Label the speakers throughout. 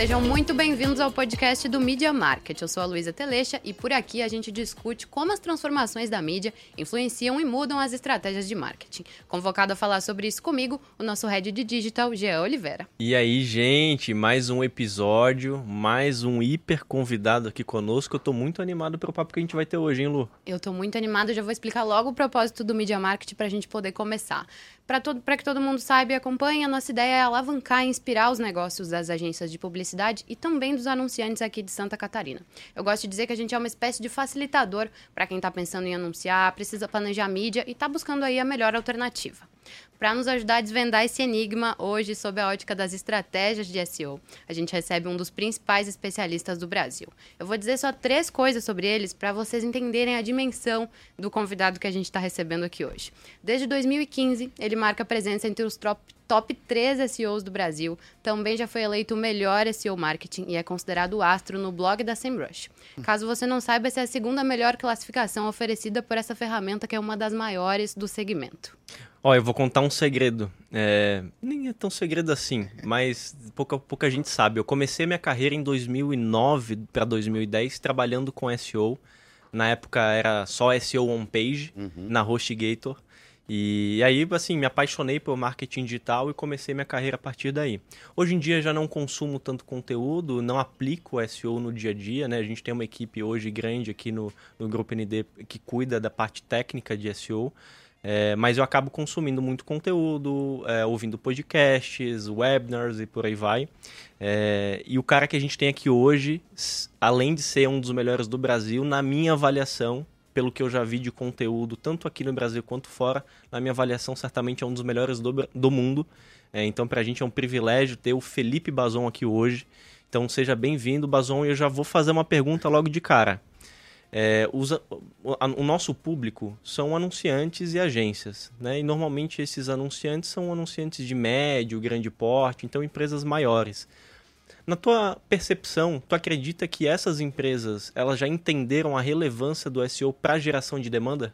Speaker 1: Sejam muito bem-vindos ao podcast do Media Market. Eu sou a Luísa Telecha e por aqui a gente discute como as transformações da mídia influenciam e mudam as estratégias de marketing. Convocado a falar sobre isso comigo, o nosso head de digital, Jean Oliveira.
Speaker 2: E aí, gente, mais um episódio, mais um hiper convidado aqui conosco. Eu tô muito animado pelo papo que a gente vai ter hoje, hein, Lu?
Speaker 1: Eu tô muito animado, já vou explicar logo o propósito do Media Market pra gente poder começar. Para que todo mundo saiba e acompanhe, a nossa ideia é alavancar e inspirar os negócios das agências de publicidade e também dos anunciantes aqui de Santa Catarina. Eu gosto de dizer que a gente é uma espécie de facilitador para quem está pensando em anunciar, precisa planejar mídia e está buscando aí a melhor alternativa. Para nos ajudar a desvendar esse enigma, hoje, sob a ótica das estratégias de SEO, a gente recebe um dos principais especialistas do Brasil. Eu vou dizer só três coisas sobre eles para vocês entenderem a dimensão do convidado que a gente está recebendo aqui hoje. Desde 2015, ele marca presença entre os top top 3 SEOs do Brasil, também já foi eleito o melhor SEO marketing e é considerado o astro no blog da SEMrush. Caso você não saiba, essa é a segunda melhor classificação oferecida por essa ferramenta que é uma das maiores do segmento.
Speaker 2: Ó, eu vou contar um segredo. É... Nem é tão segredo assim, mas pouca, pouca gente sabe. Eu comecei minha carreira em 2009 para 2010 trabalhando com SEO. Na época era só SEO on page, uhum. na HostGator. E aí, assim, me apaixonei pelo marketing digital e comecei minha carreira a partir daí. Hoje em dia já não consumo tanto conteúdo, não aplico SEO no dia a dia, né? A gente tem uma equipe hoje grande aqui no, no Grupo ND que cuida da parte técnica de SEO. É, mas eu acabo consumindo muito conteúdo, é, ouvindo podcasts, webinars e por aí vai. É, e o cara que a gente tem aqui hoje, além de ser um dos melhores do Brasil, na minha avaliação, pelo que eu já vi de conteúdo, tanto aqui no Brasil quanto fora, na minha avaliação, certamente é um dos melhores do, do mundo. É, então, para a gente é um privilégio ter o Felipe Bazon aqui hoje. Então, seja bem-vindo, Bazon. E eu já vou fazer uma pergunta logo de cara. É, os, o, nosso público são anunciantes e agências, né? E normalmente esses anunciantes são anunciantes de médio, grande porte, então empresas maiores. Na tua percepção, tu acredita que essas empresas elas já entenderam a relevância do SEO para a geração de demanda?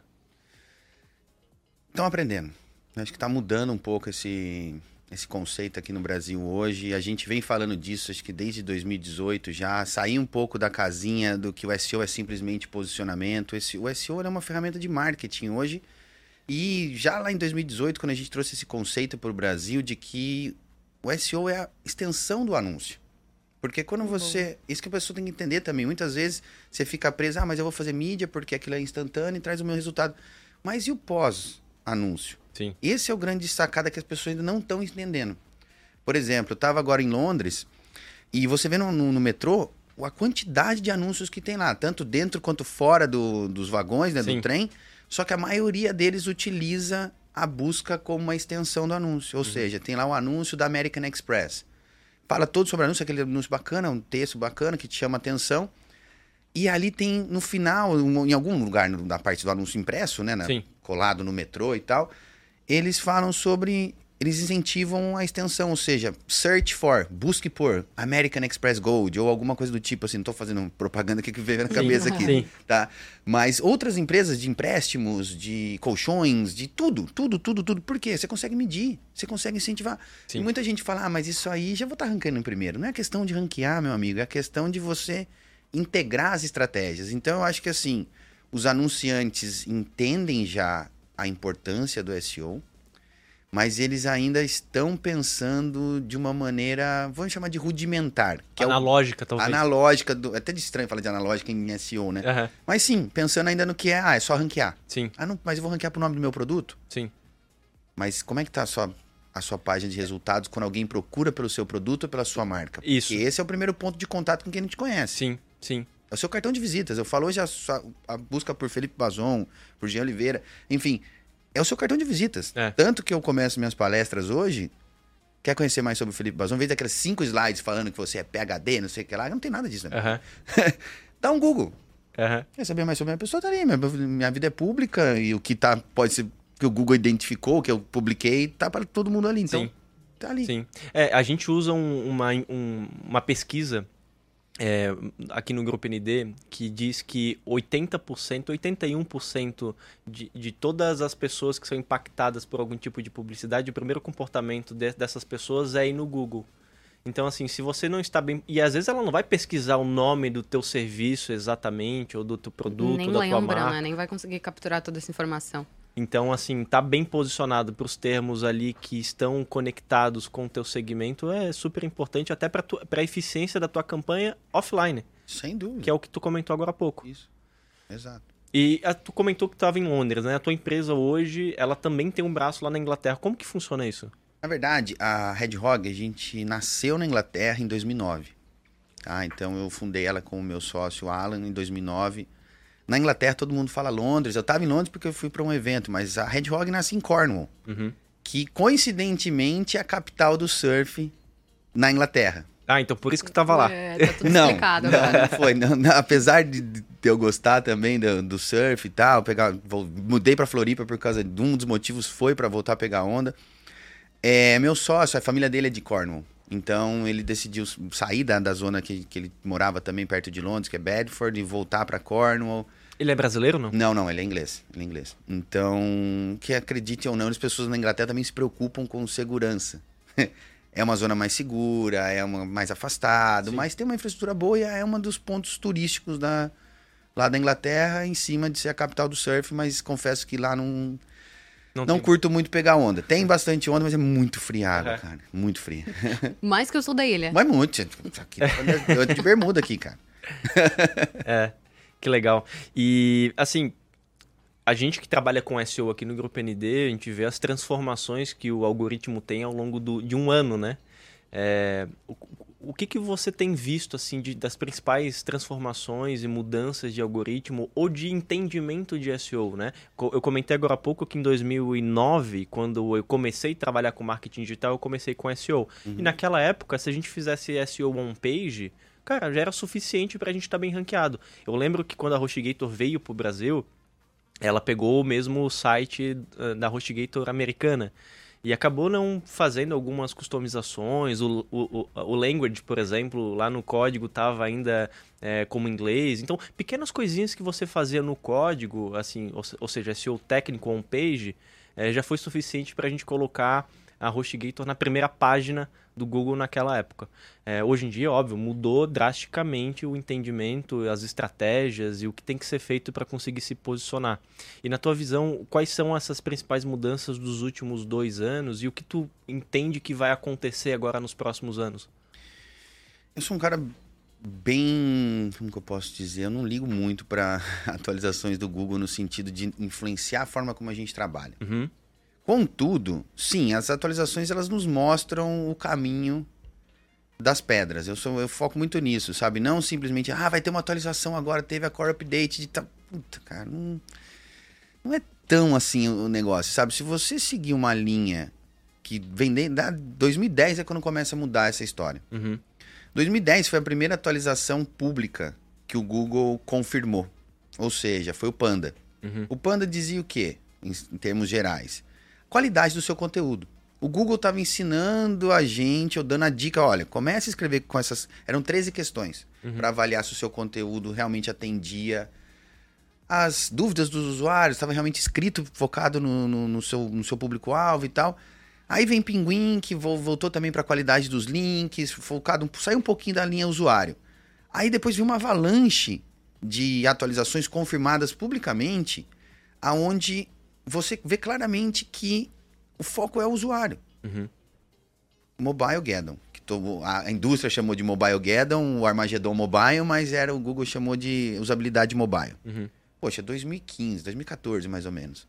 Speaker 3: Estão aprendendo. Acho que está mudando um pouco esse, esse conceito aqui no Brasil hoje. A gente vem falando disso, acho que desde 2018 já. Sair um pouco da casinha do que o SEO é simplesmente posicionamento. Esse, o SEO é uma ferramenta de marketing hoje. E já lá em 2018, quando a gente trouxe esse conceito para o Brasil de que o SEO é a extensão do anúncio. Porque quando você. Isso que a pessoa tem que entender também. Muitas vezes você fica preso, ah, mas eu vou fazer mídia porque aquilo é instantâneo e traz o meu resultado. Mas e o pós-anúncio?
Speaker 2: Sim.
Speaker 3: Esse é o grande sacada que as pessoas ainda não estão entendendo. Por exemplo, eu estava agora em Londres e você vê no, no, no, metrô a quantidade de anúncios que tem lá, tanto dentro quanto fora do, dos vagões, né, do trem. Só que a maioria deles utiliza a busca como uma extensão do anúncio. Ou uhum. seja, tem lá o anúncio da American Express fala todo sobre o anúncio, aquele anúncio bacana, um texto bacana que te chama atenção. E ali tem, no final, em algum lugar da parte do anúncio impresso, né? Na, colado no metrô e tal, eles falam sobre eles incentivam a extensão, ou seja, search for, busque por American Express Gold ou alguma coisa do tipo, assim, não estou fazendo propaganda que veio na cabeça aqui, sim. tá? Mas outras empresas de empréstimos, de colchões, de tudo, tudo, tudo, tudo. Por quê? Você consegue medir, você consegue incentivar. Sim. E muita gente fala, ah, mas isso aí já vou estar tá ranqueando em primeiro. Não é questão de ranquear, meu amigo, é questão de você integrar as estratégias. Então, eu acho que assim, os anunciantes entendem já a importância do SEO, mas eles ainda estão pensando de uma maneira, vamos chamar de rudimentar.
Speaker 2: Que analógica,
Speaker 3: é
Speaker 2: o... talvez.
Speaker 3: Analógica, do... é até de estranho falar de analógica em SEO, né? Uhum. Mas sim, pensando ainda no que é, ah, é só ranquear.
Speaker 2: Sim.
Speaker 3: Ah, não, mas eu vou ranquear pro nome do meu produto?
Speaker 2: Sim.
Speaker 3: Mas como é que tá a sua, a sua página de resultados quando alguém procura pelo seu produto ou pela sua marca?
Speaker 2: Isso.
Speaker 3: Porque esse é o primeiro ponto de contato com quem não te conhece.
Speaker 2: Sim, sim.
Speaker 3: É o seu cartão de visitas. Eu falo hoje a, a busca por Felipe Bazon, por Jean Oliveira, enfim é o seu cartão de visitas. É. Tanto que eu começo minhas palestras hoje. Quer conhecer mais sobre o Felipe Bazão? Vez daquelas cinco slides falando que você é PHD, não sei o que lá, não tem nada disso. Né? Uhum. Dá um Google. Uhum. Quer saber mais sobre a minha pessoa? Tá ali. Minha, minha vida é pública e o que tá, pode ser que o Google identificou, que eu publiquei, tá para todo mundo ali. Então,
Speaker 2: Sim.
Speaker 3: tá ali.
Speaker 2: Sim. É, a gente usa um, uma, um, uma pesquisa é, aqui no Grupo ND que diz que 80%, 81% de, de todas as pessoas que são impactadas por algum tipo de publicidade, o primeiro comportamento de, dessas pessoas é ir no Google. Então, assim, se você não está bem. E às vezes ela não vai pesquisar o nome do teu serviço exatamente, ou do teu produto,
Speaker 1: Nem
Speaker 2: da tua
Speaker 1: lembra,
Speaker 2: marca.
Speaker 1: né? Nem vai conseguir capturar toda essa informação.
Speaker 2: Então, assim, tá bem posicionado para os termos ali que estão conectados com o teu segmento é super importante, até para a eficiência da tua campanha offline,
Speaker 3: Sem dúvida.
Speaker 2: que é o que tu comentou agora há pouco.
Speaker 3: Isso. Exato.
Speaker 2: E a, tu comentou que estava em Londres, né? A tua empresa hoje, ela também tem um braço lá na Inglaterra. Como que funciona isso?
Speaker 3: Na verdade, a Red Hog, a gente nasceu na Inglaterra em 2009. Tá? Então eu fundei ela com o meu sócio Alan em 2009. Na Inglaterra todo mundo fala Londres. Eu estava em Londres porque eu fui para um evento, mas a Red Hog nasce em Cornwall,
Speaker 2: Uhum.
Speaker 3: que coincidentemente é a capital do surf na Inglaterra.
Speaker 2: Ah, então por isso que tu tava lá.
Speaker 1: É, tá tudo
Speaker 3: Não,
Speaker 1: explicado
Speaker 3: não,
Speaker 1: agora.
Speaker 3: não foi. Não, não, apesar de, de eu gostar também do, do surf e tal, pegar, vou- mudei pra Floripa por causa de um dos motivos foi pra voltar a pegar onda. É, meu sócio, a família dele é de Cornwall. Então ele decidiu sair da, da zona que, que ele morava também perto de Londres, que é Bedford, e voltar pra Cornwall.
Speaker 2: Ele é brasileiro, não?
Speaker 3: Não, não, ele é inglês. Ele é inglês. Então, que acredite ou não, as pessoas na Inglaterra também se preocupam com segurança. é uma zona mais segura, é uma mais afastado,
Speaker 2: Sim.
Speaker 3: mas tem uma infraestrutura boa e é um dos pontos turísticos da, lá da Inglaterra, em cima de ser a capital do surf, mas confesso que lá não, não
Speaker 2: tem-
Speaker 3: curto muito pegar onda. Tem bastante onda, mas é muito fria a água,
Speaker 2: É.
Speaker 3: cara. Muito fria.
Speaker 1: Mais que eu sou da ilha.
Speaker 3: mas muito. Aqui, eu tô de bermuda aqui, cara.
Speaker 2: É, que legal. E, assim, a gente que trabalha com SEO aqui no Grupo ND, a gente vê as transformações que o algoritmo tem ao longo do- de um ano, né? É, o, que, que você tem visto, assim, de- das principais transformações e mudanças de algoritmo ou de entendimento de SEO, né? Eu comentei agora há pouco que em 2009, quando eu comecei a trabalhar com marketing digital, eu comecei com SEO. E naquela época, se a gente fizesse SEO on-page, cara, já era suficiente pra gente estar bem ranqueado. Eu lembro que quando a HostGator veio pro Brasil, ela pegou o mesmo site eh, da HostGator americana e acabou não fazendo algumas customizações. O, o, o, language, por exemplo, lá no código estava ainda eh, como inglês. Então, pequenas coisinhas que você fazia no código, assim, ou, ou seja, SEO técnico on page, eh, já foi suficiente para a gente colocar a HostGator na primeira página do Google naquela época. É, hoje em dia, óbvio, mudou drasticamente o entendimento, as estratégias e o que tem que ser feito para conseguir se posicionar. E na tua visão, quais são essas principais mudanças dos últimos dois anos e o que tu entende que vai acontecer agora nos próximos anos?
Speaker 3: Eu sou um cara bem. Como que eu posso dizer? Eu não ligo muito para atualizações do Google no sentido de influenciar a forma como a gente trabalha.
Speaker 2: Uhum,
Speaker 3: Contudo, sim, as atualizações elas nos mostram o caminho das pedras. Eu, sou, eu foco muito nisso, sabe? Não simplesmente, ah, vai ter uma atualização agora, teve a core update de. ta- Puta, cara, não, não é tão assim o negócio, sabe? Se você seguir uma linha que vem de, da 2010 é quando começa a mudar essa história.
Speaker 2: uhum,
Speaker 3: 2010 foi a primeira atualização pública que o Google confirmou. Ou seja, foi o Panda.
Speaker 2: uhum.
Speaker 3: O Panda dizia o quê, em, em termos gerais? Qualidade do seu conteúdo. O Google estava ensinando a gente, ou dando a dica, olha, comece a escrever com essas... Eram 13 questões para avaliar se o seu conteúdo realmente atendia as dúvidas dos usuários, estava realmente escrito, focado no, no- no seu, no seu público-alvo e tal. Aí vem Pinguim, que vo- voltou também para a qualidade dos links, focado, saiu um pouquinho da linha usuário. Aí depois veio uma avalanche de atualizações confirmadas publicamente, aonde você vê claramente que o foco é o usuário.
Speaker 2: Uhum.
Speaker 3: Mobile Gaddon, que to- a indústria chamou de Mobile Gaddon, o Armageddon Mobile, mas era o Google chamou de usabilidade mobile.
Speaker 2: Uhum.
Speaker 3: Poxa, 2015, 2014 mais ou menos.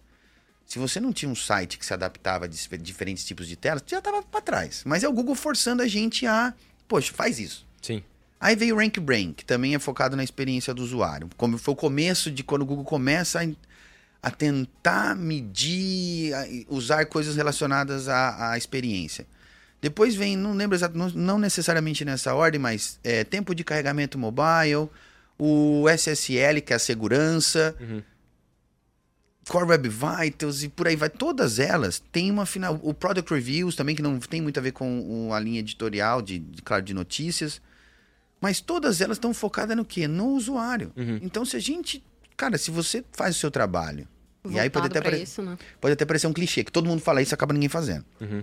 Speaker 3: Se você não tinha um site que se adaptava a diferentes tipos de telas, você já estava para trás. Mas é o Google forçando a gente a, poxa, faz isso.
Speaker 2: Sim.
Speaker 3: Aí veio o Rank Brain, que também é focado na experiência do usuário. Como foi o começo de quando o Google começa a, tentar medir, a- usar coisas relacionadas à, à experiência. Depois vem, não lembro exato, não, não necessariamente nessa ordem, mas é, tempo de carregamento mobile, o SSL, que é a segurança,
Speaker 2: Uhum.
Speaker 3: Core Web Vitals e por aí vai. Todas elas têm uma final. O Product Reviews também, que não tem muito a ver com a linha editorial, de, de, claro, de notícias. Mas todas elas estão focadas no quê? No usuário.
Speaker 2: Uhum.
Speaker 3: Então, se a gente. Cara, se você faz o seu trabalho. e aí pode
Speaker 1: Voltado
Speaker 3: até,
Speaker 1: pra
Speaker 3: pare-
Speaker 1: isso, né?
Speaker 3: pode até parecer um clichê, que todo mundo fala isso e acaba ninguém fazendo.
Speaker 2: Uhum.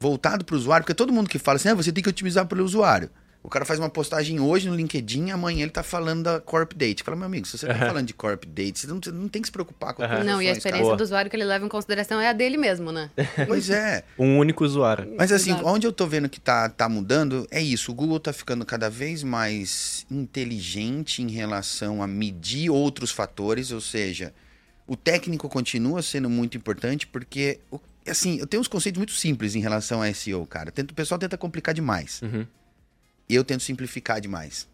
Speaker 3: voltado para o usuário, porque todo mundo que fala assim, ah, você tem que otimizar pelo usuário. O cara faz uma postagem hoje no LinkedIn, amanhã ele tá falando da Corp Date. Fala, meu amigo, se você tá falando de Corp Date, você não, você não tem que se preocupar com
Speaker 1: uhum. Não, e a experiência cara. do usuário que ele leva em consideração é a dele mesmo, né?
Speaker 3: Pois é.
Speaker 2: um único usuário.
Speaker 3: Mas assim, Exato. onde eu tô vendo que tá, tá mudando, é isso. O Google tá ficando cada vez mais inteligente em relação a medir outros fatores, ou seja, o técnico continua sendo muito importante porque, assim, eu tenho uns conceitos muito simples em relação a SEO, cara. O pessoal tenta complicar demais. Uhum. E eu tento simplificar demais.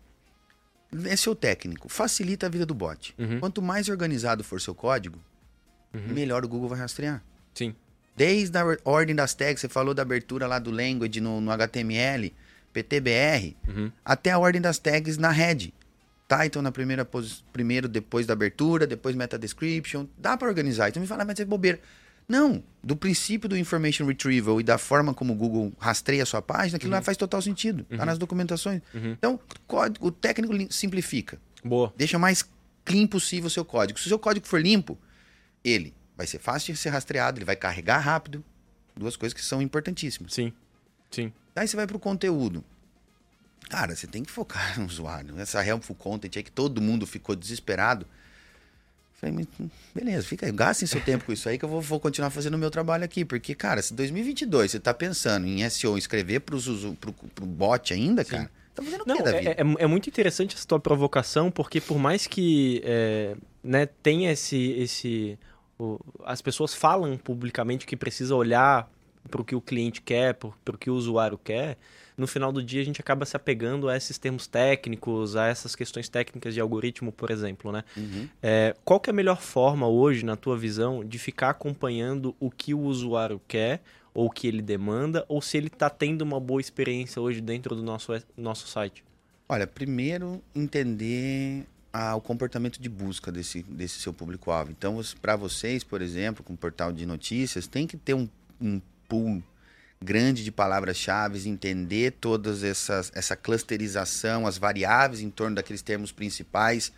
Speaker 3: Esse é o técnico. Facilita a vida do bot. Uhum. Quanto mais organizado for seu código, uhum. melhor o Google vai rastrear.
Speaker 2: Sim.
Speaker 3: Desde a ordem das tags, você falou da abertura lá do language no, no HTML, PTBR, uhum. até a ordem das tags na head. Title tá? na primeira primeiro depois da abertura, depois meta description. Dá para organizar. Então me fala, mas é bobeira. Não, do princípio do information retrieval e da forma como o Google rastreia a sua página, aquilo uhum. lá faz total sentido. Tá uhum. nas documentações. Uhum. Então, o técnico simplifica.
Speaker 2: Boa.
Speaker 3: Deixa mais clean possível o seu código. Se o seu código for limpo, ele vai ser fácil de ser rastreado, ele vai carregar rápido. Duas coisas que são importantíssimas.
Speaker 2: Sim. Sim.
Speaker 3: Aí você vai para o conteúdo. Cara, você tem que focar no usuário. Essa helpful content aí que todo mundo ficou desesperado. Falei, beleza, fica aí, gastem seu tempo com isso aí que eu vou, vou, continuar fazendo o meu trabalho aqui. Porque, cara, se 2022 você tá pensando em SEO, escrever pros, pro, pro bot ainda, Sim. cara, tá fazendo o quê da vida?
Speaker 2: É, é, é, muito interessante essa tua provocação, porque por mais que é, né, tenha esse... esse o, as pessoas falam publicamente que precisa olhar para o que o cliente quer, para o que o usuário quer, no final do dia a gente acaba se apegando a esses termos técnicos, a essas questões técnicas de algoritmo, por exemplo, né? Uhum. É, qual que é a melhor forma hoje, na tua visão, de ficar acompanhando o que o usuário quer ou o que ele demanda, ou se ele está tendo uma boa experiência hoje dentro do nosso, nosso site?
Speaker 3: Olha, primeiro entender o comportamento de busca desse, desse seu público-alvo. Então, para vocês, por exemplo, com o portal de notícias, tem que ter um, um pool grande de palavras-chave, entender todas essas essa clusterização, as variáveis em torno daqueles termos principais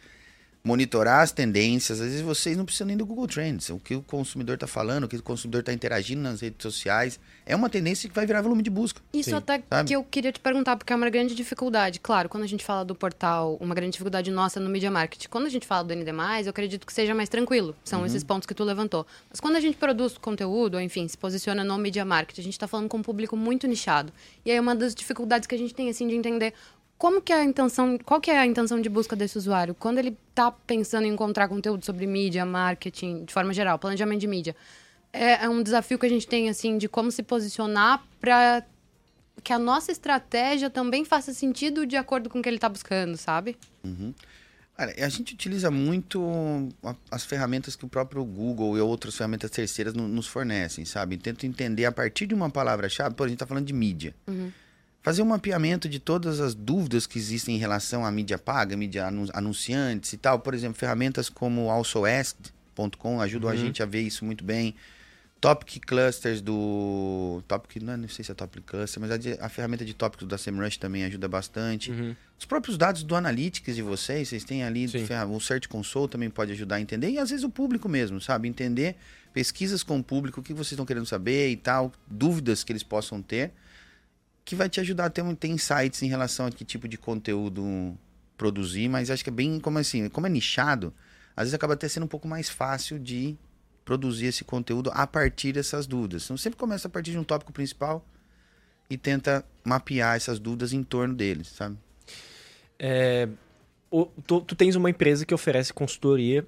Speaker 3: monitorar as tendências. Às vezes vocês não precisam nem do Google Trends. O que o consumidor está falando, o que o consumidor está interagindo nas redes sociais, é uma tendência que vai virar volume de busca.
Speaker 1: Isso Sim. até Sabe? que eu queria te perguntar, porque é uma grande dificuldade. Claro, quando a gente fala do portal, uma grande dificuldade nossa no Media Market. Quando a gente fala do ND+, eu acredito que seja mais tranquilo. São uhum. esses pontos que tu levantou. Mas quando a gente produz conteúdo, ou enfim, se posiciona no Media Market, a gente está falando com um público muito nichado. E aí uma das dificuldades que a gente tem, assim, de entender como que é a intenção, qual que é a intenção de busca desse usuário? Quando ele está pensando em encontrar conteúdo sobre mídia, marketing, de forma geral, planejamento de mídia, é, é um desafio que a gente tem, assim, de como se posicionar para que a nossa estratégia também faça sentido de acordo com o que ele está buscando, sabe?
Speaker 3: Uhum. a gente utiliza muito as ferramentas que o próprio Google e outras ferramentas terceiras nos fornecem, sabe? Tento entender a partir de uma palavra-chave, por a gente está falando de mídia. Uhum fazer um mapeamento de todas as dúvidas que existem em relação à mídia paga, mídia anunciantes e tal. Por exemplo, ferramentas como alsoasked.com ajudam uhum. a gente a ver isso muito bem. Topic Clusters do. Topic, não, é, não sei se é Topic Cluster, mas a, a ferramenta de tópicos da SEMrush também ajuda bastante. Uhum. Os próprios dados do Analytics de vocês, vocês têm ali, o Search Console também pode ajudar a entender. E às vezes o público mesmo, sabe? Entender pesquisas com o público, o que vocês estão querendo saber e tal, dúvidas que eles possam ter que vai te ajudar a ter, ter insights em relação a que tipo de conteúdo produzir, mas acho que é bem como assim, como é nichado, às vezes acaba até sendo um pouco mais fácil de produzir esse conteúdo a partir dessas dúvidas. Então sempre começa a partir de um tópico principal e tenta mapear essas dúvidas em torno deles, sabe?
Speaker 2: É, tu, tu tens uma empresa que oferece consultoria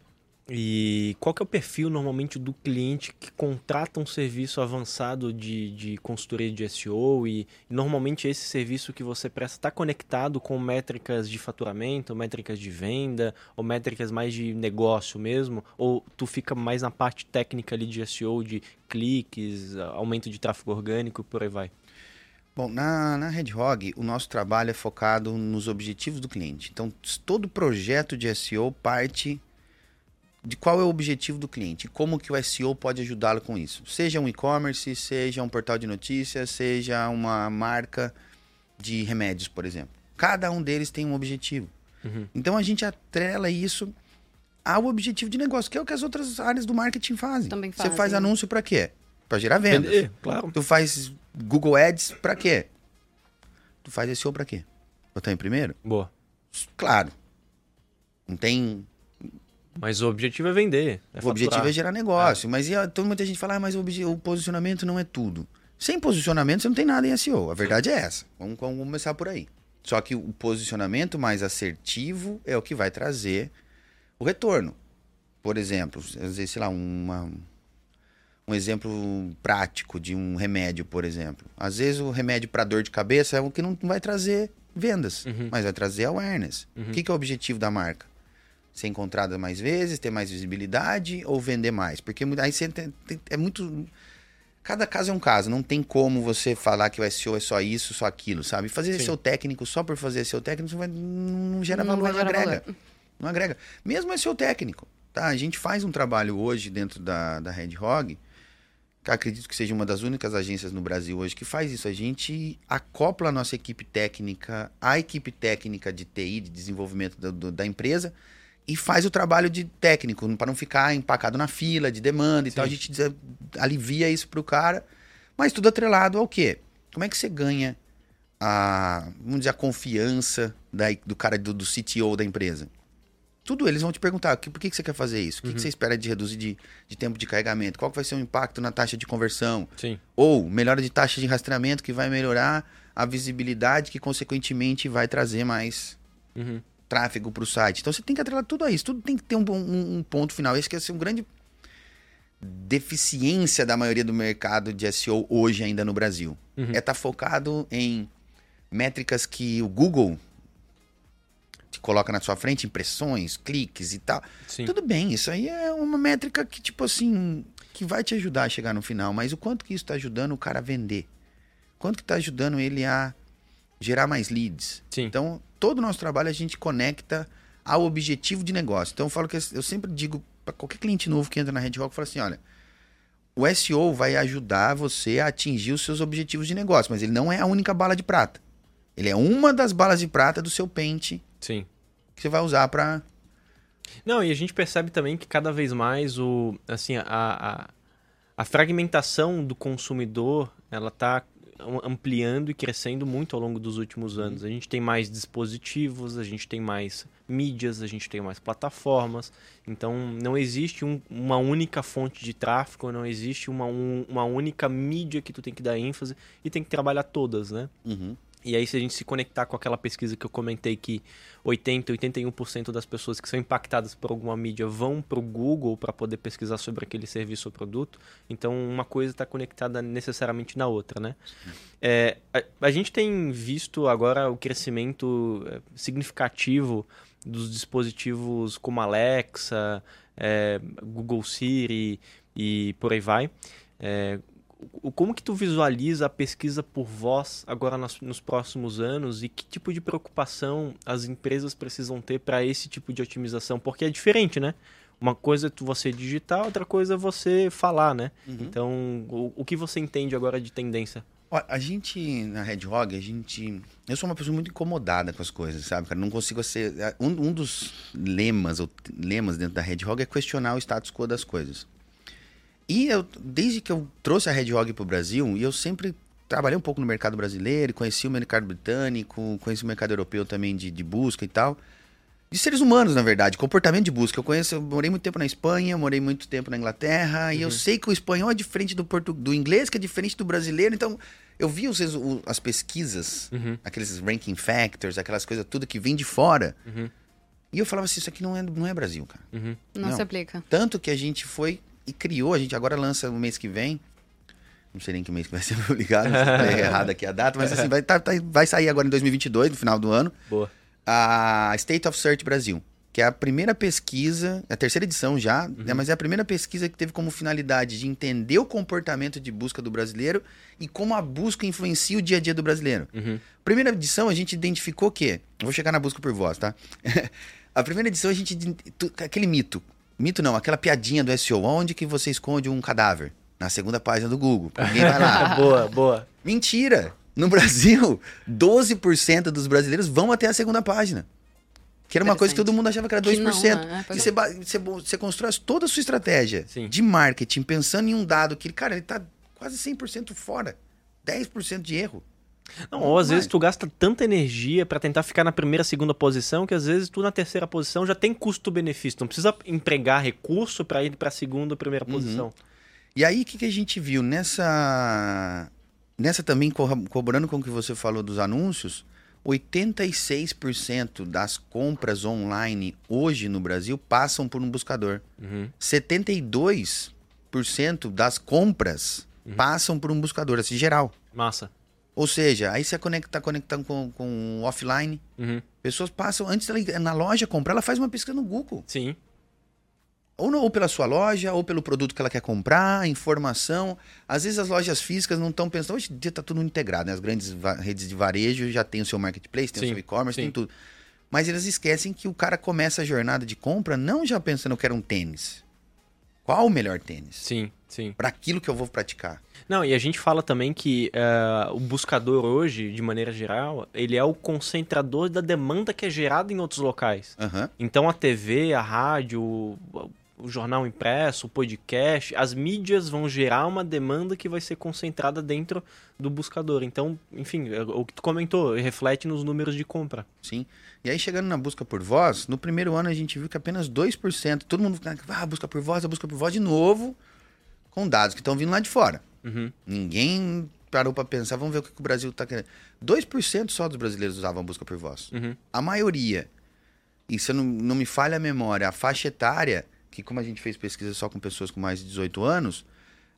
Speaker 2: e qual que é o perfil normalmente do cliente que contrata um serviço avançado de, de consultoria de SEO e, normalmente esse serviço que você presta está conectado com métricas de faturamento, métricas de venda ou métricas mais de negócio mesmo? Ou tu fica mais na parte técnica ali de SEO, de cliques, aumento de tráfego orgânico e por aí vai?
Speaker 3: Bom, na, na Hedgehog, o nosso trabalho é focado nos objetivos do cliente. Então, todo projeto de SEO parte de qual é o objetivo do cliente e como que o SEO pode ajudá-lo com isso. Seja um e-commerce, seja um portal de notícias, seja uma marca de remédios, por exemplo. Cada um deles tem um objetivo. Uhum. Então a gente atrela isso ao objetivo de negócio, que é o que as outras áreas do marketing fazem.
Speaker 1: Também fazem.
Speaker 3: Você faz anúncio para quê? Pra gerar vendas.
Speaker 2: Vender, claro.
Speaker 3: Tu faz Google Ads pra quê? Tu faz SEO pra quê? Estar em primeiro?
Speaker 2: Boa.
Speaker 3: Claro. Não tem.
Speaker 2: Mas o objetivo é vender. é
Speaker 3: o objetivo
Speaker 2: faturar.
Speaker 3: é gerar negócio. Mas e, ó, então muita gente fala, ah, mas o, o posicionamento não é tudo. Sem posicionamento você não tem nada em SEO. A verdade é essa. Vamos, vamos começar por aí. Só que o posicionamento mais assertivo é o que vai trazer o retorno. Por exemplo, sei lá, uma, um exemplo prático de um remédio, por exemplo. Às vezes o remédio para dor de cabeça é o que não vai trazer vendas,
Speaker 2: Uhum.
Speaker 3: mas vai trazer awareness. O que, que é o objetivo da marca? Ser encontrada mais vezes, ter mais visibilidade ou vender mais? Porque aí você tem- tem- é muito. Cada caso é um caso, não tem como você falar que o SEO é só isso, só aquilo, sabe? Fazer
Speaker 2: Sim.
Speaker 3: SEO técnico só por fazer SEO técnico não, vai- não gera
Speaker 1: Não
Speaker 3: valor, não agrega.
Speaker 1: valor.
Speaker 3: Não agrega. Mesmo SEO técnico, tá? A gente faz um trabalho hoje dentro da, da Red Hog, que acredito que seja uma das únicas agências no Brasil hoje que faz isso. A gente acopla a nossa equipe técnica à equipe técnica de TI, de desenvolvimento do- do- da empresa, e faz o trabalho de técnico, para não ficar empacado na fila de demanda e tal. A
Speaker 2: Sim.
Speaker 3: gente alivia isso pro cara, mas tudo atrelado ao quê? Como é que você ganha a, vamos dizer, a confiança da, do cara do, do CTO da empresa? Tudo eles vão te perguntar, "Que- por que, que você quer fazer isso? O que, que você espera de reduzir de, de tempo de carregamento? Qual que vai ser o impacto na taxa de conversão?
Speaker 2: Sim.
Speaker 3: Ou melhora de taxa de rastreamento que vai melhorar a visibilidade que consequentemente vai trazer mais
Speaker 2: Uhum.
Speaker 3: Tráfego para o site. Então você tem que atrelar tudo a isso. Tudo tem que ter um, um- um ponto final. Esse que é assim, um grande deficiência da maioria do mercado de SEO hoje ainda no Brasil.
Speaker 2: Uhum.
Speaker 3: É estar focado em métricas que o Google te coloca na sua frente, impressões, cliques e tal.
Speaker 2: Sim.
Speaker 3: Tudo bem, isso aí é uma métrica que, tipo assim, que vai te ajudar a chegar no final, mas o quanto que isso está ajudando o cara a vender? Quanto que está ajudando ele a gerar mais leads?
Speaker 2: Sim.
Speaker 3: Então, todo o nosso trabalho a gente conecta ao objetivo de negócio. Então, eu falo que eu sempre digo para qualquer cliente novo que entra na Red Rock, eu falo assim, olha, o SEO vai ajudar você a atingir os seus objetivos de negócio, mas ele não é a única bala de prata. Ele é uma das balas de prata do seu pente
Speaker 2: Sim.
Speaker 3: que você vai usar para
Speaker 2: Não, e a gente percebe também que cada vez mais o, assim, a, a, a fragmentação do consumidor, ela tá ampliando e crescendo muito ao longo dos últimos anos. A gente tem mais dispositivos, a gente tem mais mídias, a gente tem mais plataformas. Então, não existe um- uma única fonte de tráfego, não existe uma, um- uma única mídia que tu tem que dar ênfase e tem que trabalhar todas, né? E aí, se a gente se conectar com aquela pesquisa que eu comentei que 80, 81% das pessoas que são impactadas por alguma mídia vão para o Google para poder pesquisar sobre aquele serviço ou produto, então uma coisa está conectada necessariamente na outra, né? É, a, a gente tem visto agora o crescimento é, significativo dos dispositivos como Alexa, é, Google Siri e por aí vai. É, como que tu visualiza a pesquisa por voz agora nas- nos próximos anos e que tipo de preocupação as empresas precisam ter para esse tipo de otimização? Porque é diferente, né? Uma coisa é você digitar, outra coisa é você falar, né? Então, o, o que você entende agora de tendência?
Speaker 3: A gente, na Red Hog, a gente. Eu sou uma pessoa muito incomodada com as coisas, sabe, cara? Não consigo ser. Um, um dos lemas, ou lemas dentro da Red Hog é questionar o status quo das coisas. E eu, desde que eu trouxe a Red Hog pro Brasil, e eu sempre trabalhei um pouco no mercado brasileiro, conheci o mercado britânico, conheci o mercado europeu também de, de busca e tal. De seres humanos, na verdade, comportamento de busca. Eu conheço, eu morei muito tempo na Espanha, morei muito tempo na Inglaterra, e eu sei que o espanhol é diferente do, portu... do inglês, que é diferente do brasileiro. Então, eu vi os, o- as pesquisas,
Speaker 2: Uhum.
Speaker 3: aqueles ranking factors, aquelas coisas tudo que vem de fora.
Speaker 2: Uhum.
Speaker 3: E eu falava assim, isso aqui não é, não é Brasil, cara.
Speaker 2: Uhum.
Speaker 1: Não,
Speaker 3: Não.
Speaker 1: se aplica.
Speaker 3: Tanto que a gente foi e criou, a gente agora lança no mês que vem. Não sei nem que mês que vai ser publicado, se tá errado aqui a data, mas assim, vai, tá- tá- vai sair agora em 2022, no final do ano
Speaker 2: Boa.
Speaker 3: a State of Search Brasil, que é a primeira pesquisa, é a terceira edição já, né, mas é a primeira pesquisa que teve como finalidade de entender o comportamento de busca do brasileiro e como a busca influencia o dia a dia do brasileiro.
Speaker 2: Uhum.
Speaker 3: Primeira edição a gente identificou que, vou chegar na busca por voz, tá? a primeira edição a gente aquele mito, mito não, aquela piadinha do SEO, onde que você esconde um cadáver? Na segunda página do Google. Ninguém vai lá.
Speaker 2: boa, boa.
Speaker 3: Mentira! No Brasil, 12% dos brasileiros vão até a segunda página. Que era uma coisa que todo mundo achava que era
Speaker 1: Que
Speaker 3: 2%.
Speaker 1: não, né?
Speaker 3: E
Speaker 1: Pois
Speaker 3: você, você, você constrói toda a sua estratégia
Speaker 2: Sim.
Speaker 3: de marketing pensando em um dado que, cara, ele tá quase 100% fora. 10% de erro.
Speaker 2: Não, ou às vezes tu gasta tanta energia para tentar ficar na primeira, segunda posição, que às vezes tu na terceira posição já tem custo-benefício. Não precisa empregar recurso para ir para segunda ou primeira
Speaker 3: Uhum.
Speaker 2: posição.
Speaker 3: E aí, o que, que a gente viu nessa. Nessa também, corroborando com o que você falou dos anúncios, 86% das compras online hoje no Brasil passam por um buscador.
Speaker 2: Uhum.
Speaker 3: 72% das compras passam por um buscador, assim, geral.
Speaker 2: Massa.
Speaker 3: Ou seja, aí você conecta, conectando com, com o offline.
Speaker 2: Uhum.
Speaker 3: Pessoas passam, antes dela ir na loja comprar, ela faz uma pesquisa no Google.
Speaker 2: Sim.
Speaker 3: Ou, no- ou pela sua loja, ou pelo produto que ela quer comprar, informação. Às vezes as lojas físicas não estão pensando, hoje em dia está tudo integrado, né? As grandes redes de varejo já tem o seu marketplace, tem
Speaker 2: Sim,
Speaker 3: o seu e-commerce, tem tudo. Mas eles esquecem que o cara começa a jornada de compra não já pensando, eu quero um tênis. Qual o melhor tênis?
Speaker 2: Sim, sim.
Speaker 3: Para aquilo que eu vou praticar.
Speaker 2: Não, e a gente fala também que eh, o buscador hoje, de maneira geral, ele é o concentrador da demanda que é gerada em outros locais.
Speaker 3: Aham.
Speaker 2: Então a TV, a rádio, o, jornal impresso, o podcast, as mídias vão gerar uma demanda que vai ser concentrada dentro do buscador. Então, enfim, é o que tu comentou, reflete nos números de compra.
Speaker 3: Sim. E aí, chegando na busca por voz, no primeiro ano a gente viu que apenas 2%, todo mundo fica, ah, busca por voz, a busca por voz de novo, com dados que estão vindo lá de fora.
Speaker 2: Uhum.
Speaker 3: Ninguém parou para pensar, vamos ver o que, que o Brasil está querendo. 2% só dos brasileiros usavam a busca por voz.
Speaker 2: Uhum.
Speaker 3: A maioria, e se eu não, não me falha a memória, a faixa etária, que como a gente fez pesquisa só com pessoas com mais de 18 anos,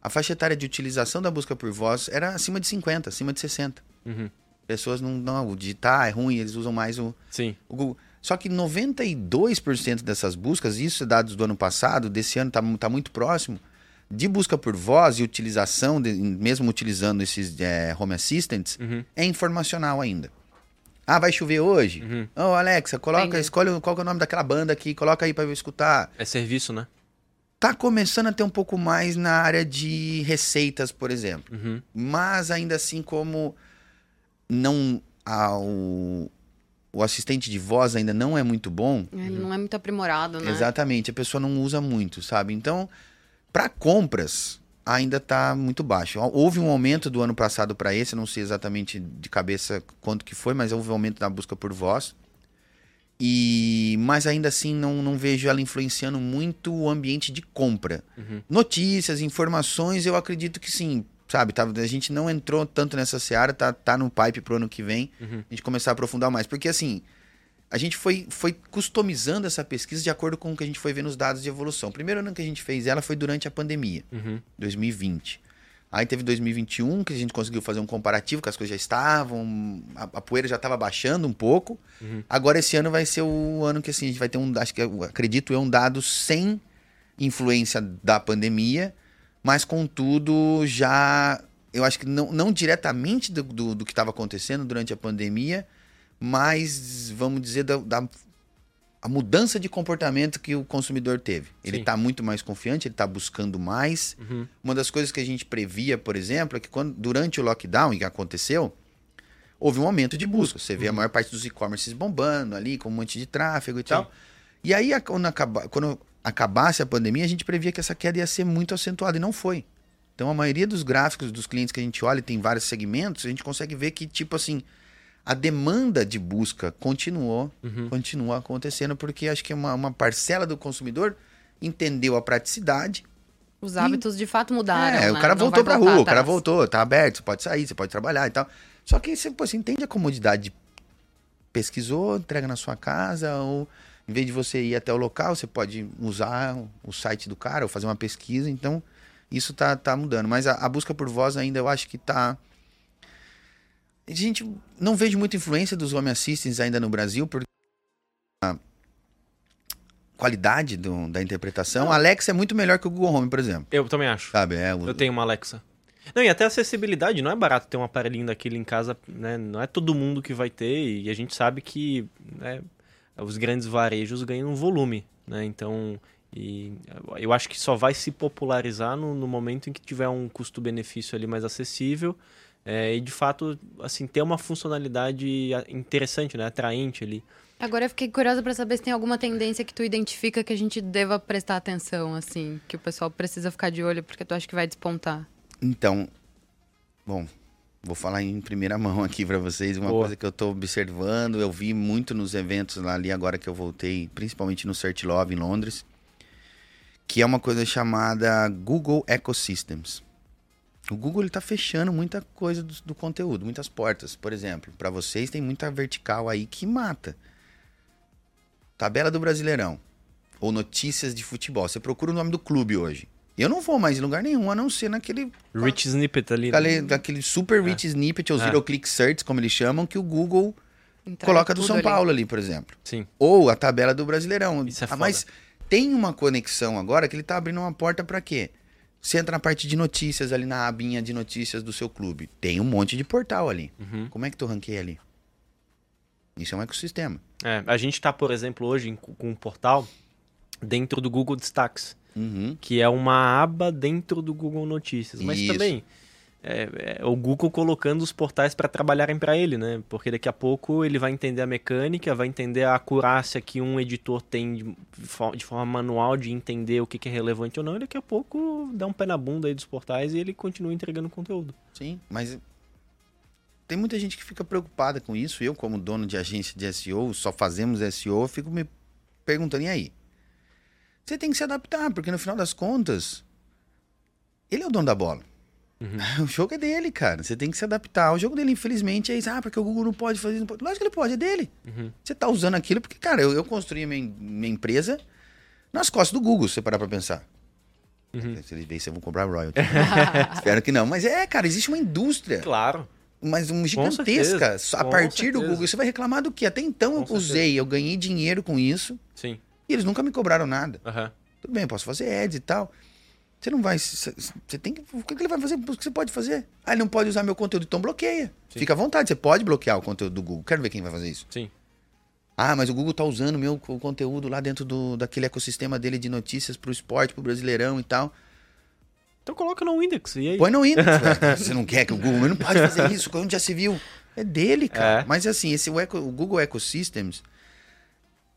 Speaker 3: a faixa etária de utilização da busca por voz era acima de 50, acima de 60.
Speaker 2: Uhum.
Speaker 3: Pessoas não, não, o digitar é ruim, eles usam mais o,
Speaker 2: Sim.
Speaker 3: o Google. Só que 92% dessas buscas, isso é dados do ano passado, desse ano está tá muito próximo, de busca por voz e utilização, de- mesmo utilizando esses é, home assistants,
Speaker 2: Uhum.
Speaker 3: é informacional ainda. Ah, vai chover hoje?
Speaker 2: Uhum.
Speaker 3: Ô, Alexa, coloca,
Speaker 1: Entendi.
Speaker 3: escolhe qual que é o nome daquela banda aqui, coloca aí para eu escutar.
Speaker 2: É serviço, né?
Speaker 3: Tá começando a ter um pouco mais na área de receitas, por exemplo.
Speaker 2: Uhum.
Speaker 3: Mas ainda assim, como não a- o, o assistente de voz ainda não é muito bom,
Speaker 1: Ele não é muito aprimorado, né?
Speaker 3: exatamente, a pessoa não usa muito, sabe? Então, para compras, ainda está muito baixo. Houve um aumento do ano passado para esse, eu não sei exatamente de cabeça quanto que foi, mas houve um aumento na busca por voz. E, mas ainda assim não, não vejo ela influenciando muito o ambiente de compra.
Speaker 2: Uhum.
Speaker 3: Notícias, informações, eu acredito que sim. Sabe, tá, a gente não entrou tanto nessa seara, tá, tá no pipe pro ano que vem,
Speaker 2: Uhum.
Speaker 3: a gente começar a aprofundar mais. Porque assim, a gente foi, foi customizando essa pesquisa de acordo com o que a gente foi vendo os dados de evolução. O primeiro ano que a gente fez ela foi durante a pandemia,
Speaker 2: Uhum.
Speaker 3: 2020. Aí teve 2021, que a gente conseguiu fazer um comparativo, que as coisas já estavam, a, a poeira já estava baixando um pouco.
Speaker 2: Uhum.
Speaker 3: Agora esse ano vai ser o ano que assim, a gente vai ter um, acho que eu acredito eu, um dado sem influência da pandemia, mas contudo já, eu acho que não, não diretamente do, do, do que estava acontecendo durante a pandemia, mas vamos dizer da, da- a mudança de comportamento que o consumidor teve. Ele
Speaker 2: Sim.
Speaker 3: está muito mais confiante, ele está buscando mais.
Speaker 2: Uhum.
Speaker 3: Uma das coisas que a gente previa, por exemplo, é que quando, durante o lockdown, que aconteceu, houve um aumento de busca. Você vê a maior parte dos e-commerces bombando ali, com um monte de tráfego e tal. E aí, quando, acaba- quando acabasse a pandemia, a gente previa que essa queda ia ser muito acentuada, e não foi. Então, a maioria dos gráficos dos clientes que a gente olha, tem vários segmentos, a gente consegue ver que, tipo assim, a demanda de busca continuou,
Speaker 2: Uhum.
Speaker 3: continua acontecendo, porque acho que uma, uma parcela do consumidor entendeu a praticidade
Speaker 1: Os hábitos de fato mudaram.
Speaker 3: é, o
Speaker 1: né?
Speaker 3: cara
Speaker 1: Não
Speaker 3: voltou pra rua, o cara
Speaker 1: atrás.
Speaker 3: voltou, tá aberto, você pode sair, você pode trabalhar e tal. Só que você, pô, você entende a comodidade. Pesquisou, entrega na sua casa, ou em vez de você ir até o local, você pode usar o site do cara ou fazer uma pesquisa. Então, isso tá, tá mudando. Mas a, a busca por voz ainda eu acho que tá. A gente não vejo muita influência dos home assistants ainda no Brasil, porque a qualidade do- da interpretação. A Alexa é muito melhor que o Google Home, por exemplo.
Speaker 2: Eu também acho.
Speaker 3: Sabe? É, o-
Speaker 2: Eu tenho uma Alexa. Não, e até acessibilidade, não é barato ter um aparelhinho daquele em casa, né? Não é todo mundo que vai ter, e a gente sabe que né, os grandes varejos ganham volume, né? Então, e eu acho que só vai se popularizar no, no momento em que tiver um custo-benefício ali mais acessível é, e, de fato, assim, ter uma funcionalidade interessante, né? Atraente ali.
Speaker 1: Agora eu fiquei curiosa pra saber se tem alguma tendência que tu identifica que a gente deva prestar atenção, assim, que o pessoal precisa ficar de olho, porque tu acha que vai despontar.
Speaker 3: Então, bom, vou falar em primeira mão aqui para vocês uma
Speaker 2: Boa.
Speaker 3: coisa que eu tô observando, eu vi muito nos eventos lá ali agora que eu voltei, principalmente no Search Love em Londres, que é uma coisa chamada Google Ecosystems. O Google ele tá fechando muita coisa do, do conteúdo, muitas portas. Por exemplo, para vocês tem muita vertical aí que mata. Tabela do Brasileirão ou notícias de futebol. Você procura o nome do clube hoje. Eu não vou mais em lugar nenhum, a não ser naquele
Speaker 2: Rich snippet ali. né?
Speaker 3: aquele, daquele super rich snippet, ou
Speaker 2: É.
Speaker 3: zero click search, como eles chamam, que o Google
Speaker 1: Entrega
Speaker 3: coloca do São
Speaker 1: ali.
Speaker 3: Paulo ali, por exemplo.
Speaker 2: Sim.
Speaker 3: Ou a tabela do Brasileirão.
Speaker 2: Isso é
Speaker 3: Ah,
Speaker 2: foda.
Speaker 3: Mas tem uma conexão agora que ele tá abrindo uma porta pra quê? Você entra na parte de notícias ali na abinha de notícias do seu clube. Tem um monte de portal ali.
Speaker 2: Uhum.
Speaker 3: Como é que tu ranqueia ali? Isso é um ecossistema.
Speaker 2: É, a gente tá, por exemplo, hoje com um portal dentro do Google Destaques,
Speaker 3: Uhum.
Speaker 2: que é uma aba dentro do Google Notícias. Mas
Speaker 3: Isso.
Speaker 2: também é, é o Google colocando os portais para trabalharem para ele, né? Porque daqui a pouco ele vai entender a mecânica, vai entender a acurácia que um editor tem de, de forma manual de entender o que, que é relevante ou não. E daqui a pouco dá um pé na bunda aí dos portais e ele continua entregando conteúdo.
Speaker 3: Sim, mas tem muita gente que fica preocupada com isso. Eu, como dono de agência de SEO, só fazemos SEO, fico me perguntando, e aí? Você tem que se adaptar, porque no final das contas, ele é o dono da bola. O jogo é dele, cara. Você tem que se adaptar. O jogo dele, infelizmente, é isso. Ah, porque o Google não pode fazer isso. Lógico que ele pode, é dele.
Speaker 2: Uhum.
Speaker 3: Você tá usando aquilo porque, cara, eu, eu construí minha, minha empresa nas costas do Google, se você parar pra pensar.
Speaker 2: Uhum.
Speaker 3: Se eles verem, você vão cobrar royalty. Espero que não. Mas é, cara, existe uma indústria
Speaker 2: Claro.
Speaker 3: mas um gigantesca.
Speaker 2: certeza,
Speaker 3: A partir do
Speaker 2: certeza.
Speaker 3: Google. Você vai reclamar do quê? Até então eu
Speaker 2: Com
Speaker 3: usei, eu ganhei dinheiro com isso
Speaker 2: Sim.
Speaker 3: e eles nunca me cobraram nada.
Speaker 2: Aham.
Speaker 3: Tudo bem, eu posso fazer ads e tal. Você não vai. Você tem que. O que ele vai fazer? O que você pode fazer? Ah, ele não pode usar meu conteúdo, então bloqueia.
Speaker 2: Sim.
Speaker 3: Fica à vontade, você pode bloquear o conteúdo do Google. Quero ver quem vai fazer isso.
Speaker 2: Sim.
Speaker 3: Ah, mas o Google tá usando o meu co- conteúdo lá dentro do, daquele ecossistema dele de notícias pro esporte, pro brasileirão e tal.
Speaker 2: Então coloca no index. E aí?
Speaker 3: Põe no Index. Você não quer que o Google não pode fazer isso, onde já se viu. É dele, cara.
Speaker 2: É.
Speaker 3: Mas assim, esse, o, eco- o Google Ecosystems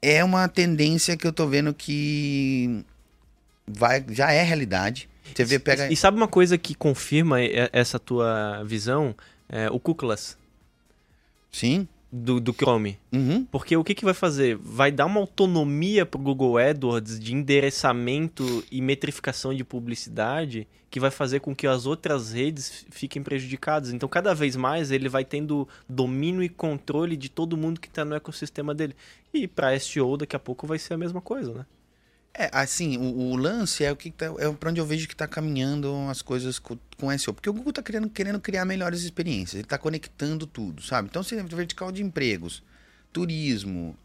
Speaker 3: é uma tendência que eu tô vendo que vai, já é realidade. Você vê, pega.
Speaker 2: E sabe uma coisa que confirma essa tua visão? É, o cookieless
Speaker 3: Sim.
Speaker 2: do, do Chrome.
Speaker 3: Uhum.
Speaker 2: Porque o que, que vai fazer? Vai dar uma autonomia pro Google AdWords de endereçamento e metrificação de publicidade que vai fazer com que as outras redes fiquem prejudicadas. Então, cada vez mais ele vai tendo domínio e controle de todo mundo que está no ecossistema dele. E para SEO, daqui a pouco vai ser a mesma coisa, né?
Speaker 3: É, assim, o, o lance é o que tá, é para onde eu vejo que tá caminhando as coisas com, com SEO. Porque o Google tá querendo, querendo criar melhores experiências. Ele tá conectando tudo, sabe? Então, se vertical de empregos, turismo,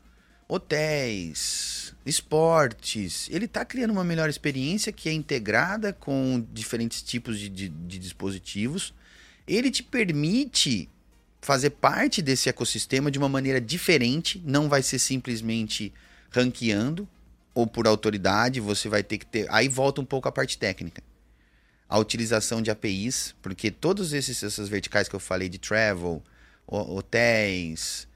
Speaker 3: hotéis, esportes, ele tá criando uma melhor experiência que é integrada com diferentes tipos de, de, de dispositivos. Ele te permite fazer parte desse ecossistema de uma maneira diferente, não vai ser simplesmente ranqueando ou por autoridade, você vai ter que ter. Aí volta um pouco a parte técnica. A utilização de APIs, porque todos esses essas verticais que eu falei de travel, ho- hotéis,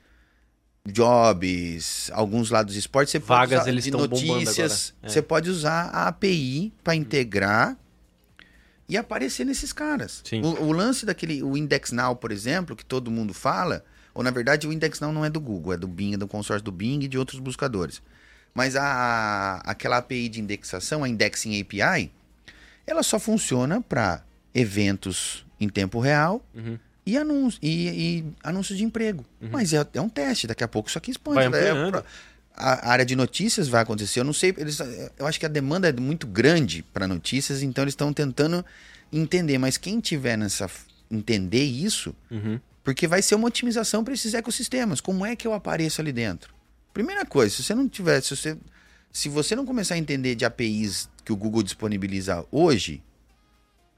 Speaker 3: jobs, alguns lados de esporte, você pode
Speaker 2: Vagas,
Speaker 3: usar
Speaker 2: eles
Speaker 3: de notícias,
Speaker 2: agora. É.
Speaker 3: você pode usar a API para integrar e aparecer nesses caras. O, o lance daquele o Index Now, por exemplo, que todo mundo fala, ou na verdade o Index Now não é do Google, é do Bing, é do consórcio do Bing e de outros buscadores. Mas a, aquela API de indexação, a Indexing API, ela só funciona para eventos em tempo real
Speaker 2: Uhum.
Speaker 3: e, anúncio, e, e anúncios de emprego. Mas é, é um teste, daqui a pouco isso aqui expande.
Speaker 2: Vai
Speaker 3: É, a área de notícias vai acontecer. Eu não sei, eles, eu acho que a demanda é muito grande para notícias, então eles estão tentando entender. Mas quem tiver nessa. entender isso,
Speaker 2: Uhum.
Speaker 3: porque vai ser uma otimização para esses ecossistemas. Como é que eu apareço ali dentro? Primeira coisa, se você não tiver, se você, se você não começar a entender de APIs que o Google disponibiliza hoje,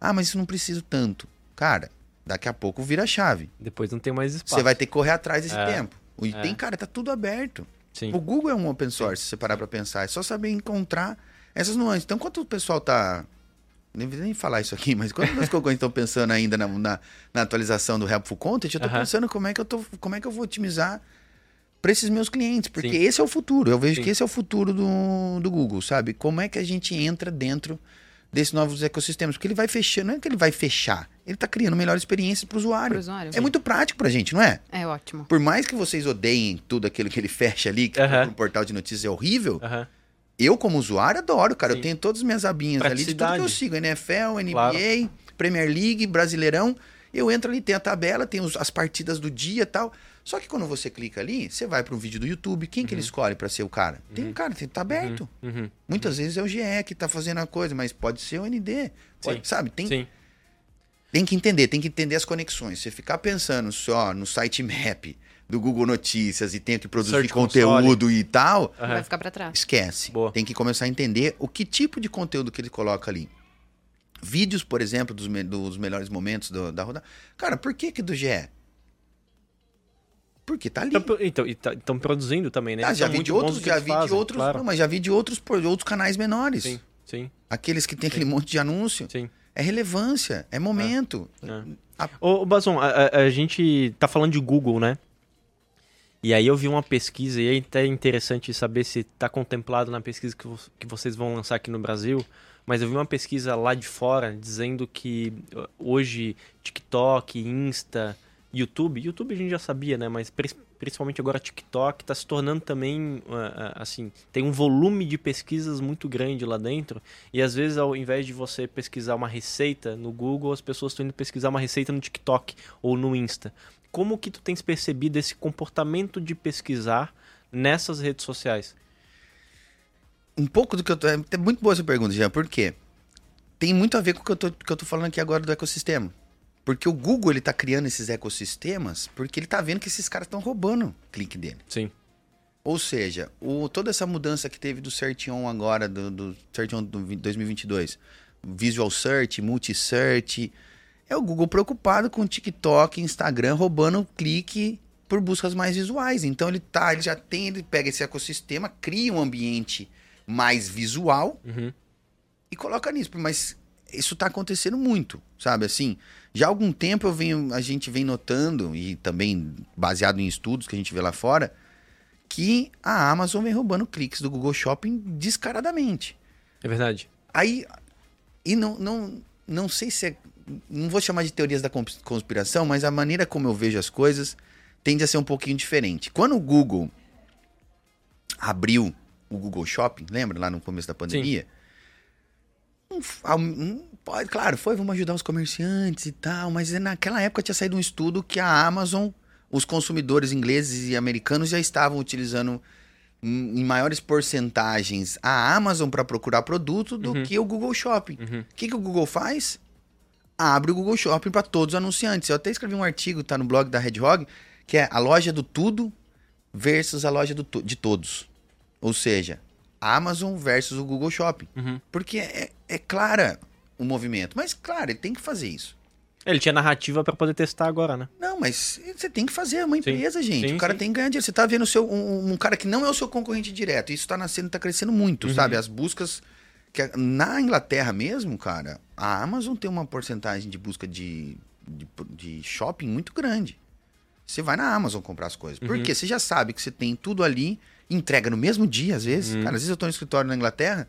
Speaker 3: ah, mas isso não preciso tanto. Cara, daqui a pouco vira chave.
Speaker 2: Depois não tem mais espaço.
Speaker 3: Você vai ter que correr atrás desse
Speaker 2: É,
Speaker 3: tempo. E tem, cara, tá tudo aberto.
Speaker 2: Sim.
Speaker 3: O Google é um open source, se você parar pra pensar. É só saber encontrar essas nuances. Então, quanto o pessoal tá. Nem nem falar isso aqui, mas quantas das coisas estão pensando ainda na, na, na atualização do Helpful Content, eu tô
Speaker 2: Aham.
Speaker 3: pensando como é que eu tô. Como é que eu vou otimizar para esses meus clientes. Porque
Speaker 2: Sim.
Speaker 3: esse é o futuro. Eu vejo
Speaker 2: Sim.
Speaker 3: que esse é o futuro do, do Google, sabe? Como é que a gente entra dentro desses novos ecossistemas. Porque ele vai fechando, não é que ele vai fechar, ele está criando melhor experiência para o usuário.
Speaker 1: Usuário.
Speaker 3: É muito prático pra gente, não é?
Speaker 1: É ótimo.
Speaker 3: Por mais que vocês odeiem tudo aquilo que ele fecha ali, que
Speaker 2: Aham.
Speaker 3: no portal de notícias é horrível,
Speaker 2: Aham.
Speaker 3: eu, como usuário, adoro, cara.
Speaker 2: Sim.
Speaker 3: Eu tenho todas as minhas abinhas ali de tudo que eu sigo. NFL, NBA,
Speaker 2: Claro.
Speaker 3: Premier League, Brasileirão. Eu entro ali, tem a tabela, tem os- as partidas do dia e tal. Só que quando você clica ali, você vai para um vídeo do YouTube. Quem que ele escolhe para ser o cara? Tem um cara, tem, tá aberto.
Speaker 2: Uhum.
Speaker 3: Muitas vezes é o GE que tá fazendo a coisa, mas pode ser o ND. Pode,
Speaker 2: Sim.
Speaker 3: sabe? Tem,
Speaker 2: Sim.
Speaker 3: tem que entender, tem que entender as conexões. Você ficar pensando só no site map do Google Notícias e tem que produzir
Speaker 2: Search
Speaker 3: conteúdo e tal.
Speaker 1: Vai ficar pra trás.
Speaker 3: esquece.
Speaker 2: Boa.
Speaker 3: Tem que começar a entender o que tipo de conteúdo que ele coloca ali. Vídeos, por exemplo, dos, me- dos melhores momentos do- da rodada. Cara, por que que do GE? Porque tá ali.
Speaker 2: Então, então, e tá- estão produzindo também, né?
Speaker 3: Ah, já vi de outros, já vi de
Speaker 2: fazem,
Speaker 3: outros,
Speaker 2: claro.
Speaker 3: não, mas já vi de outros por outros canais menores.
Speaker 2: Sim, sim,
Speaker 3: Aqueles que tem aquele monte de anúncio.
Speaker 2: sim.
Speaker 3: É relevância, é momento.
Speaker 2: É. Ô, ô, Bazon, a, a- a gente tá falando de Google, né? E aí eu vi uma pesquisa, e é até interessante saber se está contemplado na pesquisa que, que vocês vão lançar aqui no Brasil, mas eu vi uma pesquisa lá de fora dizendo que uh, hoje TikTok, Insta, YouTube, YouTube a gente já sabia, né? Mas principalmente agora TikTok está se tornando também, uh, uh, assim, tem um volume de pesquisas muito grande lá dentro, e às vezes ao invés de você pesquisar uma receita no Google, as pessoas estão indo pesquisar uma receita no TikTok ou no Insta. Como que tu tens percebido esse comportamento de pesquisar nessas redes sociais?
Speaker 3: Um pouco do que eu tô. É muito boa essa pergunta, Jean, por quê? Tem muito a ver com o que eu tô, que eu tô falando aqui agora do ecossistema. Porque o Google ele tá criando esses ecossistemas porque ele tá vendo que esses caras estão roubando o clique dele.
Speaker 2: Sim.
Speaker 3: Ou seja, o, toda essa mudança que teve do Search On agora, do, do Search On do vi- 2022, Visual Search, Multi-Search, é o Google preocupado com TikTok, Instagram, roubando o clique por buscas mais visuais. Então ele tá, ele já tem, ele pega esse ecossistema, cria um ambiente mais visual
Speaker 2: Uhum.
Speaker 3: e coloca nisso. Mas isso tá acontecendo muito, sabe? Assim, já há algum tempo eu venho, a gente vem notando, e também baseado em estudos que a gente vê lá fora, que a Amazon vem roubando cliques do Google Shopping descaradamente.
Speaker 2: É verdade.
Speaker 3: Aí, e não, não, não sei se é. Não vou chamar de teorias da cons- conspiração, mas a maneira como eu vejo as coisas tende a ser um pouquinho diferente. Quando o Google abriu o Google Shopping, lembra lá no começo da pandemia? Um- pode, claro, foi, vamos ajudar os comerciantes e tal, mas naquela época tinha saído um estudo que a Amazon, os consumidores ingleses e americanos já estavam utilizando em maiores porcentagens a Amazon para procurar produto do
Speaker 2: Uhum.
Speaker 3: que o Google Shopping. O
Speaker 2: Uhum.
Speaker 3: que, que o Google faz? Abre o Google Shopping para todos os anunciantes. Eu até escrevi um artigo, tá no blog da Red Hog, que é a loja do tudo versus a loja do de todos. Ou seja, a Amazon versus o Google Shopping.
Speaker 2: Uhum.
Speaker 3: Porque é, é clara o movimento. Mas, claro, ele tem que fazer isso.
Speaker 2: Ele tinha narrativa para poder testar agora, né?
Speaker 3: Não, mas você tem que fazer, é uma
Speaker 2: Sim.
Speaker 3: empresa, gente.
Speaker 2: Sim,
Speaker 3: o cara
Speaker 2: sim.
Speaker 3: tem que ganhar dinheiro. Você tá vendo seu, um, um cara que não é o seu concorrente direto. Isso tá nascendo, tá crescendo muito,
Speaker 2: Uhum.
Speaker 3: sabe? As buscas. Que na Inglaterra mesmo, cara, a Amazon tem uma porcentagem de busca de, de, de shopping muito grande. Você vai na Amazon comprar as coisas.
Speaker 2: Uhum.
Speaker 3: Porque você já sabe que você tem tudo ali, entrega no mesmo dia, às vezes.
Speaker 2: Uhum.
Speaker 3: Cara, às vezes eu tô no escritório na Inglaterra,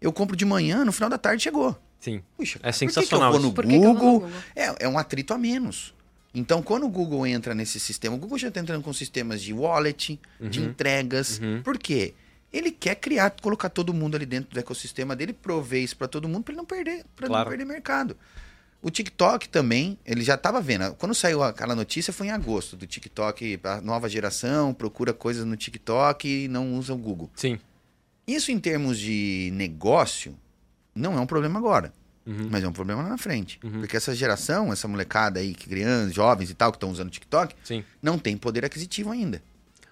Speaker 3: eu compro de manhã, no final da tarde chegou.
Speaker 2: Sim.
Speaker 3: Puxa,
Speaker 2: É
Speaker 3: cara, por que que eu
Speaker 2: sensacional
Speaker 3: vou no
Speaker 1: Por que que eu vou no
Speaker 3: Google?
Speaker 1: Google?
Speaker 3: É, é um atrito a menos. Então, quando o Google entra nesse sistema, o Google já está entrando com sistemas de wallet, de
Speaker 2: Uhum.
Speaker 3: entregas.
Speaker 2: Uhum.
Speaker 3: Por quê? Ele quer criar, colocar todo mundo ali dentro do ecossistema dele, prover isso para todo mundo para ele não perder, para
Speaker 2: Claro.
Speaker 3: não perder mercado. O TikTok também, ele já estava vendo. Quando saiu aquela notícia foi em agosto do TikTok, a nova geração procura coisas no TikTok e não usa o Google.
Speaker 2: Sim.
Speaker 3: Isso em termos de negócio não é um problema agora.
Speaker 2: Uhum.
Speaker 3: Mas é um problema lá na frente.
Speaker 2: Uhum.
Speaker 3: Porque essa geração, essa molecada aí, que crianças, jovens e tal, que estão usando TikTok,
Speaker 2: Sim.
Speaker 3: não tem poder aquisitivo ainda.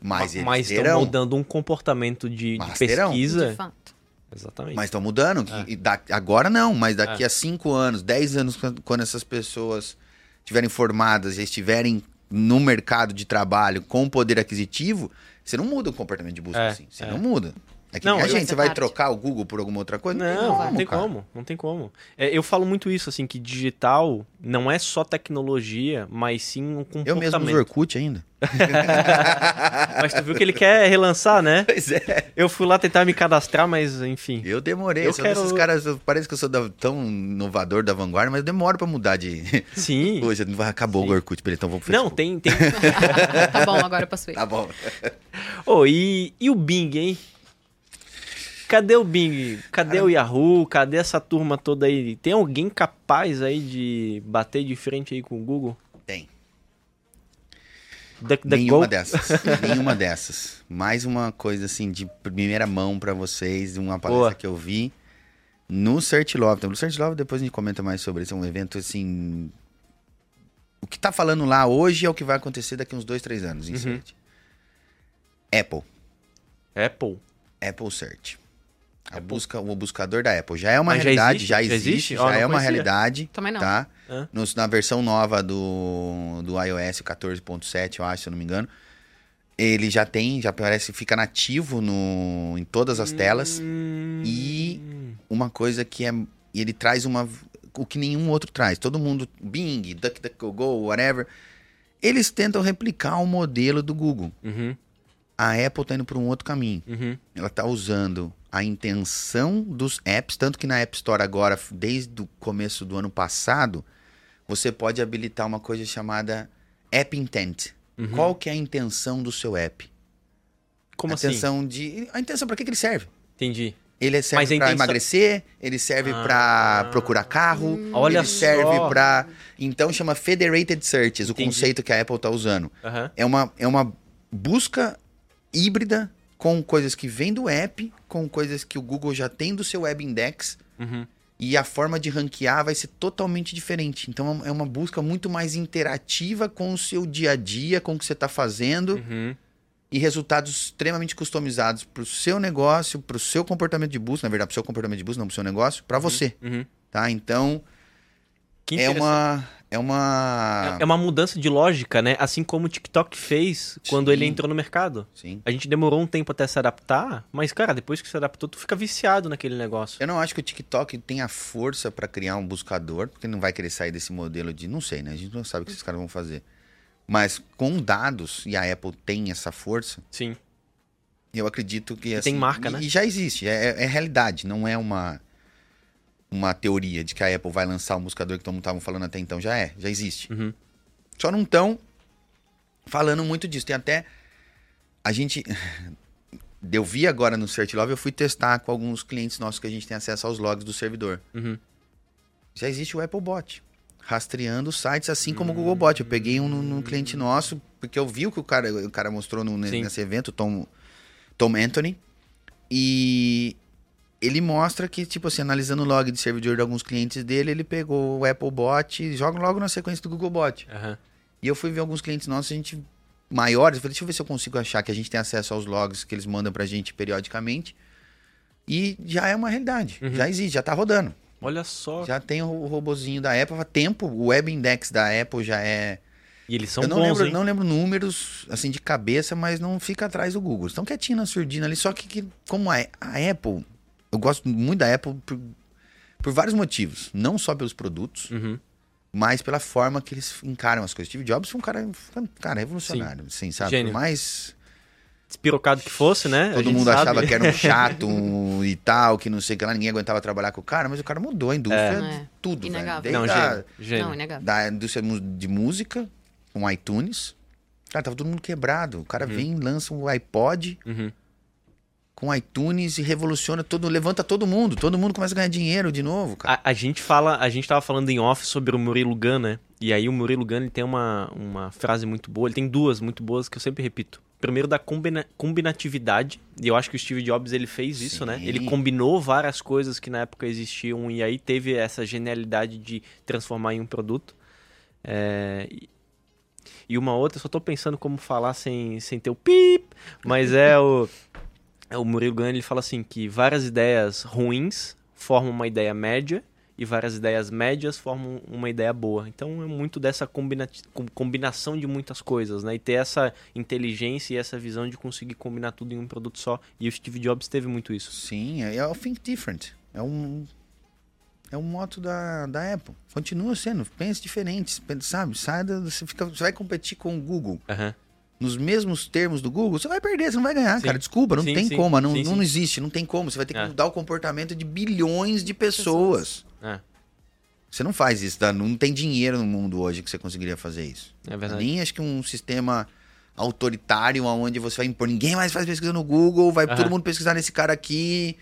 Speaker 3: Mas eles
Speaker 2: Mas estão
Speaker 3: terão.
Speaker 2: mudando um comportamento de, de pesquisa.
Speaker 1: De fato.
Speaker 2: Exatamente.
Speaker 3: Mas estão mudando.
Speaker 2: É.
Speaker 3: da- agora não, mas daqui
Speaker 2: É.
Speaker 3: a 5 anos, 10 anos, quando, essas pessoas estiverem formadas e estiverem no mercado de trabalho com poder aquisitivo, você não muda o comportamento de busca
Speaker 2: É,
Speaker 3: assim. Você
Speaker 2: é.
Speaker 3: não muda. É que
Speaker 2: Não,
Speaker 3: a gente, você vai
Speaker 1: parte.
Speaker 3: trocar o Google por alguma outra coisa?
Speaker 2: Não, não tem
Speaker 3: cara.
Speaker 2: como, não tem como. É, eu falo muito isso, assim, que digital não é só tecnologia, mas sim um comportamento.
Speaker 3: Eu mesmo uso Orkut ainda.
Speaker 2: Mas tu viu que ele quer relançar, né?
Speaker 3: Pois é.
Speaker 2: Eu fui lá tentar me cadastrar, mas enfim.
Speaker 3: Eu demorei.
Speaker 2: Eu quero-
Speaker 3: desses caras, parece que eu sou da- tão inovador da vanguarda, mas eu demoro pra mudar de.
Speaker 2: Sim.
Speaker 3: Hoje acabou
Speaker 2: Sim.
Speaker 3: o Orkut, então vamos pro
Speaker 2: Não,
Speaker 3: Facebook.
Speaker 2: tem. tem...
Speaker 1: tá bom, agora eu posso ir.
Speaker 3: Tá bom.
Speaker 2: Ô, e, e o Bing, hein? Cadê o Bing? Cadê o Yahoo? Cadê essa turma toda aí? Tem alguém capaz aí de bater de frente aí com o Google?
Speaker 3: Tem.
Speaker 2: DuckDuckGo?
Speaker 3: Nenhuma dessas. Nenhuma dessas. Mais uma coisa assim de primeira mão pra vocês, uma palestra
Speaker 2: Boa.
Speaker 3: que eu vi no Search Love. Então, no Search Love depois a gente comenta mais sobre isso. É um evento assim. O que tá falando lá hoje é o que vai acontecer daqui uns dois, três anos em
Speaker 2: Uhum.
Speaker 3: Search. Apple.
Speaker 2: Apple.
Speaker 3: Apple Search. A
Speaker 2: Apple.
Speaker 3: busca, o buscador da Apple. Já é uma
Speaker 2: Mas já
Speaker 3: realidade,
Speaker 2: existe?
Speaker 3: já
Speaker 2: Já
Speaker 3: existe, já,
Speaker 2: não
Speaker 3: é uma
Speaker 2: conhecia.
Speaker 3: realidade.
Speaker 1: Também não.
Speaker 3: Tá?
Speaker 2: Hã?
Speaker 3: No- na versão nova do, do iOS 14.7, eu acho, se eu não me engano. Ele já tem, já parece, fica nativo no, em todas as telas.
Speaker 2: Hum.
Speaker 3: E- Uma coisa que é. E ele traz uma. O que nenhum outro traz. Todo mundo, Bing, DuckDuckGo, whatever. Eles tentam replicar o modelo do Google.
Speaker 2: Uhum,
Speaker 3: A Apple tá indo por um outro caminho.
Speaker 2: uhum.
Speaker 3: Ela tá usando a intenção dos apps, tanto que na App Store agora, desde o começo do ano passado, você pode habilitar uma coisa chamada App Intent.
Speaker 2: Uhum.
Speaker 3: Qual que é a intenção do seu app?
Speaker 2: Como
Speaker 3: a
Speaker 2: assim?
Speaker 3: intenção de, a intenção para que, que ele serve?
Speaker 2: Entendi.
Speaker 3: Ele
Speaker 2: Mas
Speaker 3: serve para
Speaker 2: intenção-
Speaker 3: emagrecer, ele serve
Speaker 2: Ah.
Speaker 3: para procurar carro,
Speaker 2: Olha
Speaker 3: ele serve para então chama Federated Searches, o
Speaker 2: Entendi.
Speaker 3: conceito que a Apple tá usando.
Speaker 2: Aham.
Speaker 3: É uma, é uma busca híbrida com coisas que vêm do app, com coisas que o Google já tem do seu Web Index,
Speaker 2: Uhum.
Speaker 3: e a forma de ranquear vai ser totalmente diferente. Então é uma busca muito mais interativa com o seu dia a dia, com o que você está fazendo,
Speaker 2: Uhum.
Speaker 3: e resultados extremamente customizados para o seu negócio, para o seu comportamento de busca, na verdade, para o seu comportamento de busca, não para o seu negócio, para você,
Speaker 2: Uhum.
Speaker 3: tá? Então é
Speaker 2: interessante.
Speaker 3: uma é uma
Speaker 2: É uma mudança de lógica, né? Assim como o TikTok fez quando
Speaker 3: Sim.
Speaker 2: ele entrou no mercado.
Speaker 3: sim.
Speaker 2: A gente demorou um tempo até se adaptar, mas, cara, depois que se adaptou, tu fica viciado naquele negócio.
Speaker 3: Eu não acho que o TikTok tem a força para criar um buscador, porque não vai querer sair desse modelo de. Não sei, né? A gente não sabe o que esses caras vão fazer. Mas com dados, e a Apple tem essa força,
Speaker 2: Sim.
Speaker 3: eu acredito que.
Speaker 2: tem
Speaker 3: Assim,
Speaker 2: marca,
Speaker 3: e,
Speaker 2: né?
Speaker 3: E já existe, é, é realidade, não é uma, uma teoria de que a Apple vai lançar um buscador que todo mundo estavam falando até então. Já é, já existe.
Speaker 2: Uhum.
Speaker 3: Só não estão falando muito disso. Tem até. A gente. Eu vi agora no Search Love, eu fui testar com alguns clientes nossos que a gente tem acesso aos logs do servidor.
Speaker 2: Uhum.
Speaker 3: Já existe o Apple Bot. Rastreando sites, assim como o Google Bot. Eu peguei um no, cliente nosso, porque eu vi o que o cara, o cara mostrou no- nesse evento, o Tom, Tom Anthony. E ele mostra que, tipo assim, analisando o log de servidor de alguns clientes dele, ele pegou o Apple Bot e joga logo na sequência do Google Bot.
Speaker 2: Aham.
Speaker 3: E eu fui ver alguns clientes nossos, a gente maiores, eu falei, deixa eu ver se eu consigo achar que a gente tem acesso aos logs que eles mandam pra gente periodicamente. E já é uma realidade.
Speaker 2: Uhum.
Speaker 3: Já existe, já tá rodando.
Speaker 2: Olha só.
Speaker 3: Já tem o robozinho da Apple há tempo. O Web Index da Apple já é.
Speaker 2: E eles são
Speaker 3: eu não
Speaker 2: bons,
Speaker 3: lembro,
Speaker 2: hein?
Speaker 3: não lembro números assim de cabeça, mas não fica atrás do Google. Estão quietinho na surdina ali. Só que, que como a, a Apple, eu gosto muito da Apple por, por vários motivos. Não só pelos produtos,
Speaker 2: Uhum.
Speaker 3: mas pela forma que eles encaram as coisas. Steve Jobs foi um cara, um cara revolucionário, assim, sabe?
Speaker 2: Gênio.
Speaker 3: Por mais
Speaker 2: Despirocado que fosse, né?
Speaker 3: Todo mundo
Speaker 2: sabe.
Speaker 3: achava que era um chato um, e tal, que não sei o que lá, ninguém aguentava trabalhar com o cara, mas o cara mudou a indústria
Speaker 1: É.
Speaker 3: de tudo, velho.
Speaker 1: Inegável.
Speaker 3: Desde
Speaker 2: Não,
Speaker 3: a-
Speaker 2: gênio. gênio.
Speaker 1: Não, inegável.
Speaker 3: da indústria de música, com iTunes. Cara, tava todo mundo quebrado. O cara vem, lança um iPod
Speaker 2: Uhum.
Speaker 3: Com iTunes e revoluciona todo, levanta todo mundo. Todo mundo começa a ganhar dinheiro de novo, cara.
Speaker 2: A, a gente fala, a gente tava falando em off sobre o Murilo Gun, né? E aí o Murilo Gun ele tem uma, uma frase muito boa, ele tem duas muito boas que eu sempre repito. Primeiro da combina- combinatividade, e eu acho que o Steve Jobs ele fez isso, né?
Speaker 3: Sim.
Speaker 2: Ele combinou várias coisas que na época existiam e aí teve essa genialidade de transformar em um produto. É, e- uma outra, só tô pensando como falar sem, sem ter o pip, mas é o, o Murilo Gun, ele fala assim que várias ideias ruins formam uma ideia média e várias ideias médias formam uma ideia boa. Então é muito dessa combina combinação de muitas coisas, né? E ter essa inteligência e essa visão de conseguir combinar tudo em um produto só. E o Steve Jobs teve muito isso.
Speaker 3: Sim, é, é o Think Different. É um é um moto da, da Apple. Continua sendo, pense diferente, sabe? Sai da, você, fica, você vai competir com o Google.
Speaker 2: Uhum.
Speaker 3: Nos mesmos termos do Google, você vai perder, você não vai ganhar, sim. cara. Desculpa, não
Speaker 2: sim,
Speaker 3: tem
Speaker 2: sim.
Speaker 3: como, não, não existe, não tem como. Você vai ter que
Speaker 2: É.
Speaker 3: mudar o comportamento de bilhões de pessoas.
Speaker 2: É,
Speaker 3: Você não faz isso, tá? não tem dinheiro no mundo hoje que você conseguiria fazer isso.
Speaker 2: é verdade.
Speaker 3: Nem acho que um sistema autoritário onde você vai impor ninguém mais faz pesquisa no Google, vai
Speaker 2: Aham.
Speaker 3: todo mundo pesquisar nesse cara aqui.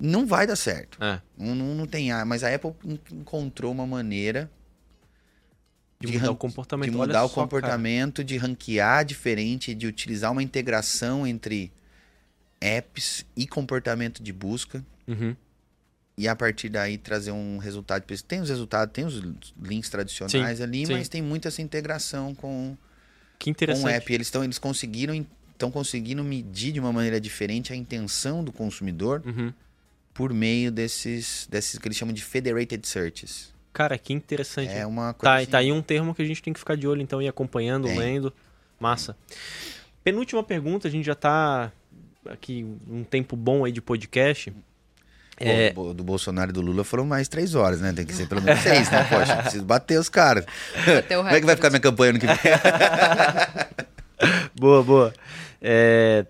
Speaker 3: Não vai dar certo.
Speaker 2: É,
Speaker 3: Não, não, não tem ar, mas a Apple en- encontrou uma maneira
Speaker 2: de,
Speaker 3: De
Speaker 2: mudar o comportamento.
Speaker 3: de
Speaker 2: Olha
Speaker 3: mudar o
Speaker 2: só, cara.
Speaker 3: comportamento, de ranquear diferente, de utilizar uma integração entre apps e comportamento de busca.
Speaker 2: Uhum.
Speaker 3: E a partir daí trazer um resultado. Tem os resultados, tem os links tradicionais ali,
Speaker 2: sim.
Speaker 3: mas tem muita essa integração com,
Speaker 2: Que
Speaker 3: com o
Speaker 2: interessante.
Speaker 3: app. Eles estão eles conseguiram estão conseguindo medir de uma maneira diferente a intenção do consumidor
Speaker 2: Uhum.
Speaker 3: por meio desses, desses que eles chamam de federated searches.
Speaker 2: Cara, que interessante.
Speaker 3: É uma coisa.
Speaker 2: Tá,
Speaker 3: assim-
Speaker 2: tá aí um termo que a gente tem que ficar de olho, então, ir acompanhando, lendo. Massa. Penúltima pergunta, a gente já tá aqui um tempo bom aí de podcast. É,
Speaker 3: do, do Bolsonaro e do Lula foram mais três horas, né? Tem que ser pelo menos seis, né? Poxa, preciso bater os caras. Como é que vai ficar minha campanha no que vem?
Speaker 2: boa, boa. É,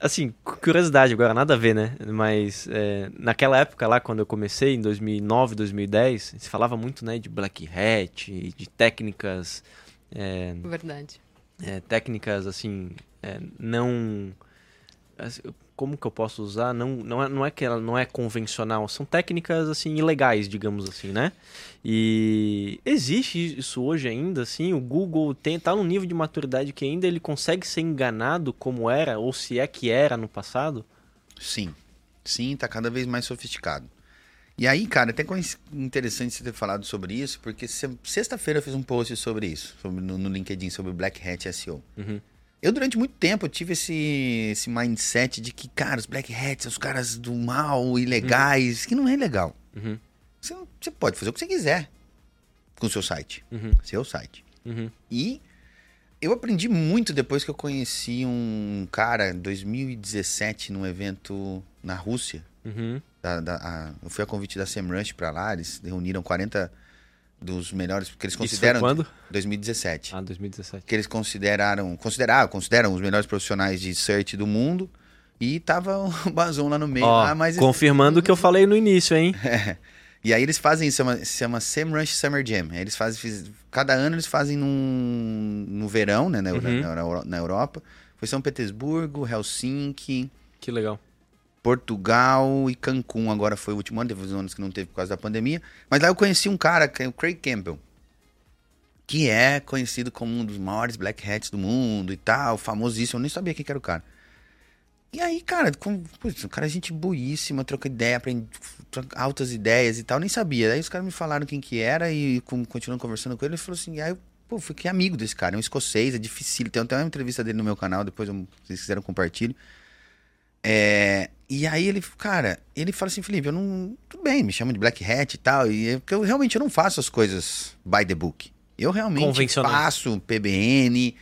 Speaker 2: assim, cu- curiosidade agora, nada a ver, né? Mas é, naquela época lá, quando eu comecei, em 2009, 2010, se falava muito, né, de black hat, de técnicas... é,
Speaker 1: Verdade.
Speaker 2: é, técnicas assim é, não como que eu posso usar não não é, não é que ela não é convencional são técnicas assim ilegais digamos assim né e existe isso hoje ainda assim o Google tem tá num nível de maturidade que ainda ele consegue ser enganado como era ou se é que era no passado
Speaker 3: Sim. Sim, tá cada vez mais sofisticado. E aí, cara, até coinc- interessante você ter falado sobre isso, porque se- sexta-feira eu fiz um post sobre isso, sobre, no, no LinkedIn, sobre Black Hat SEO.
Speaker 2: Uhum.
Speaker 3: Eu, durante muito tempo, eu tive esse, esse mindset de que, cara, os Black Hats são os caras do mal, ilegais, que não é legal.
Speaker 2: Uhum.
Speaker 3: Você, você pode fazer o que você quiser com o seu site.
Speaker 2: Uhum.
Speaker 3: Seu site.
Speaker 2: Uhum.
Speaker 3: E eu aprendi muito depois que eu conheci um cara em 2017 num evento na Rússia.
Speaker 2: Uhum.
Speaker 3: Da, da- a- eu fui a convite da SEMrush pra lá, eles reuniram 40 dos melhores, porque eles
Speaker 2: Isso foi
Speaker 3: consideram...
Speaker 2: quando
Speaker 3: 2017.
Speaker 2: ah 2017
Speaker 3: Que eles consideraram, consideraram, consideram os melhores profissionais de search do mundo. E tava o Bazon lá no meio.
Speaker 2: ó
Speaker 3: ah, mas
Speaker 2: confirmando o que eu falei no início hein
Speaker 3: E aí eles fazem isso, chama, se chama SEMrush Summer Jam. Eles fazem, cada ano eles fazem num, no verão, né, na,
Speaker 2: Uhum.
Speaker 3: na, Euro- na Europa. Foi São Petersburgo, Helsinki,
Speaker 2: que legal
Speaker 3: Portugal e Cancún. Agora foi o último ano, teve uns anos que não teve por causa da pandemia. Mas lá eu conheci um cara, que é o Craig Campbell, que é conhecido como um dos maiores black hats do mundo e tal, famosíssimo. Eu nem sabia quem que era o cara. E aí, cara, com, putz, o cara é gente boíssima, troca ideia, aprende altas ideias e tal, nem sabia. Aí os caras me falaram quem que era e com, continuando conversando com ele, ele falou assim, aí eu, pô, fiquei amigo desse cara, é um escocês, é difícil. Tem até uma entrevista dele no meu canal, depois eu, se vocês quiserem compartilho. É, e aí ele, cara, ele fala assim, Felipe, eu não. Tudo bem, me chama de Black Hat e tal. E é porque eu realmente eu não faço as coisas by the book. Eu realmente faço PBN,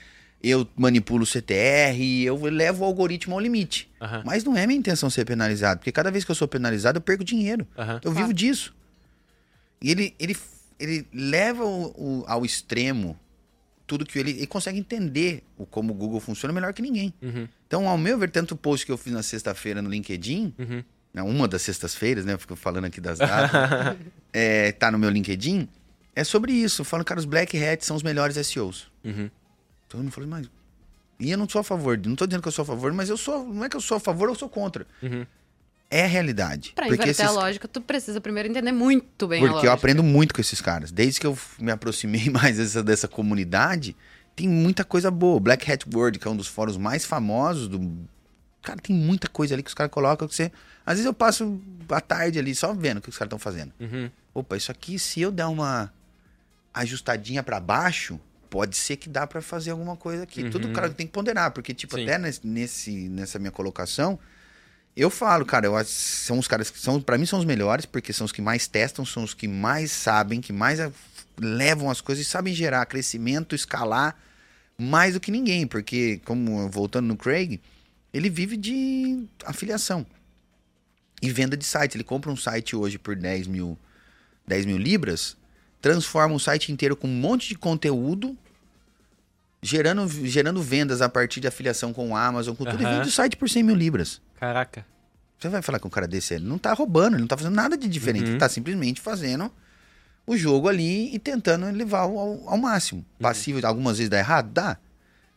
Speaker 3: eu manipulo CTR, eu levo o algoritmo ao limite. Mas não é minha intenção ser penalizado, porque cada vez que eu sou penalizado, eu perco dinheiro. Eu
Speaker 1: Claro.
Speaker 3: vivo disso. E ele, ele, ele leva o- o- ao extremo tudo que ele, ele consegue entender o, como o Google funciona melhor que ninguém.
Speaker 2: Uhum.
Speaker 3: Então, ao meu ver, tanto o post que eu fiz na sexta-feira no LinkedIn,
Speaker 2: Uhum.
Speaker 3: né, uma das sextas-feiras, né? Eu fico falando aqui das datas, é, tá no meu LinkedIn, é sobre isso. Eu falo, cara, os Black Hats são os melhores SEOs.
Speaker 2: Uhum.
Speaker 3: Todo mundo falou, mas. E eu não sou a favor, não tô dizendo que eu sou a favor, mas eu sou. Não é que eu sou a favor, eu sou contra.
Speaker 2: Uhum.
Speaker 3: É a realidade.
Speaker 1: Pra
Speaker 3: porque
Speaker 1: inverter a
Speaker 3: esses
Speaker 1: lógica, tu precisa primeiro entender muito bem a
Speaker 3: Porque eu aprendo muito com esses caras. Desde que eu me aproximei mais dessa, dessa comunidade, tem muita coisa boa. O Black Hat World, que é um dos fóruns mais famosos do. Cara, tem muita coisa ali que os caras colocam que você. Às vezes eu passo a tarde ali só vendo o que os caras estão fazendo.
Speaker 2: Uhum.
Speaker 3: Opa, isso aqui, se eu der uma ajustadinha pra baixo, pode ser que dá pra fazer alguma coisa aqui.
Speaker 2: Uhum.
Speaker 3: Tudo o cara tem que ponderar, porque, tipo,
Speaker 2: Sim.
Speaker 3: até nesse- nessa minha colocação, Eu falo, cara, eu são os caras que são, para mim, são os melhores, porque são os que mais testam, são os que mais sabem, que mais levam as coisas e sabem gerar crescimento, escalar mais do que ninguém, porque, como voltando no Craig, ele vive de afiliação e venda de site. Ele compra um site hoje por 10 mil, 10 mil libras, transforma o site inteiro com um monte de conteúdo, gerando, gerando vendas a partir de afiliação com o Amazon, com tudo, e
Speaker 2: Aham.
Speaker 3: vende o site por 100 mil libras.
Speaker 2: Caraca.
Speaker 3: Você vai falar com um cara desse, ele não tá roubando, ele não tá fazendo nada de diferente,
Speaker 2: Uhum.
Speaker 3: ele tá simplesmente fazendo o jogo ali e tentando levar ao, ao- máximo.
Speaker 2: Uhum.
Speaker 3: Passivo, algumas vezes dá errado? Dá.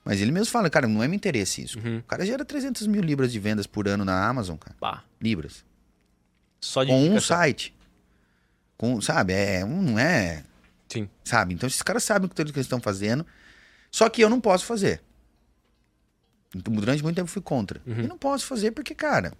Speaker 3: Mas ele mesmo fala, cara, não é meu interesse isso.
Speaker 2: Uhum.
Speaker 3: O cara gera 300 mil libras de vendas por ano na Amazon, cara.
Speaker 2: Pá.
Speaker 3: Libras.
Speaker 2: Só de
Speaker 3: Com um site. Com, sabe, é, um- não é,
Speaker 2: Sim.
Speaker 3: sabe? Então esses caras sabem o que eles estão fazendo. Só que eu não posso fazer. Durante muito tempo eu fui contra.
Speaker 2: Uhum.
Speaker 3: E não posso fazer porque, cara,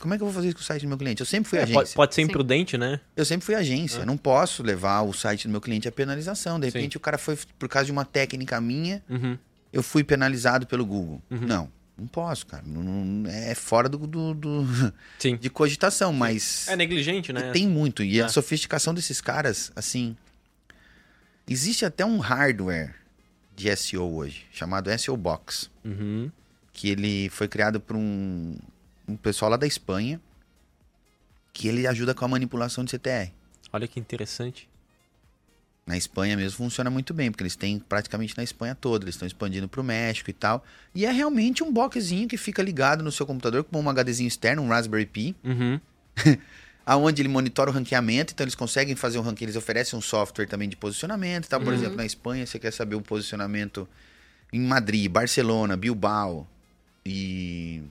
Speaker 3: como é que eu vou fazer isso com o site do meu cliente? Eu sempre fui
Speaker 2: É,
Speaker 3: agência.
Speaker 2: pode, pode ser
Speaker 1: Sim.
Speaker 2: imprudente, né?
Speaker 3: Eu sempre fui agência.
Speaker 2: Ah.
Speaker 3: Eu não posso levar o site do meu cliente à penalização. De
Speaker 2: Sim.
Speaker 3: repente o cara foi, por causa de uma técnica minha,
Speaker 2: Uhum.
Speaker 3: eu fui penalizado pelo Google.
Speaker 2: Uhum.
Speaker 3: Não, não posso, cara. Não- não- é fora do, do- do-
Speaker 2: Sim.
Speaker 3: de cogitação, mas
Speaker 2: É negligente, né?
Speaker 3: tem muito. E
Speaker 2: É.
Speaker 3: a sofisticação desses caras, assim. Existe até um hardware de SEO hoje, chamado SEO Box.
Speaker 2: Uhum.
Speaker 3: Que ele foi criado por um, um pessoal lá da Espanha. Que ele ajuda com a manipulação de CTR.
Speaker 2: Olha que interessante.
Speaker 3: Na Espanha mesmo funciona muito bem, porque eles têm praticamente na Espanha toda, eles estão expandindo para o México e tal. E é realmente um boxzinho que fica ligado no seu computador com um HDzinho externo, um Raspberry Pi,
Speaker 2: Uhum.
Speaker 3: aonde ele monitora o ranqueamento, então eles conseguem fazer um ranking, eles oferecem um software também de posicionamento, tá? Por
Speaker 1: Uhum.
Speaker 3: exemplo, na Espanha você quer saber o posicionamento em Madrid, Barcelona, Bilbao e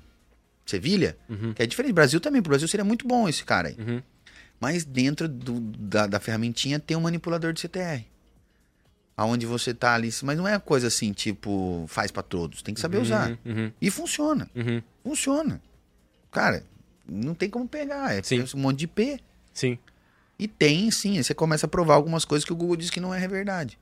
Speaker 3: Sevilha,
Speaker 2: Uhum.
Speaker 3: que é diferente. Brasil também, pro Brasil seria muito bom esse cara aí.
Speaker 2: Uhum.
Speaker 3: Mas dentro do- da, da ferramentinha tem um manipulador de CTR. Aonde você tá ali, mas não é coisa assim, tipo, faz pra todos, tem que saber usar.
Speaker 2: Uhum.
Speaker 3: E funciona,
Speaker 2: Uhum.
Speaker 3: funciona. Cara, não tem como pegar, é
Speaker 2: Sim.
Speaker 3: um monte de IP.
Speaker 2: Sim.
Speaker 3: E tem, sim, aí você começa a provar algumas coisas que o Google diz que não é verdade.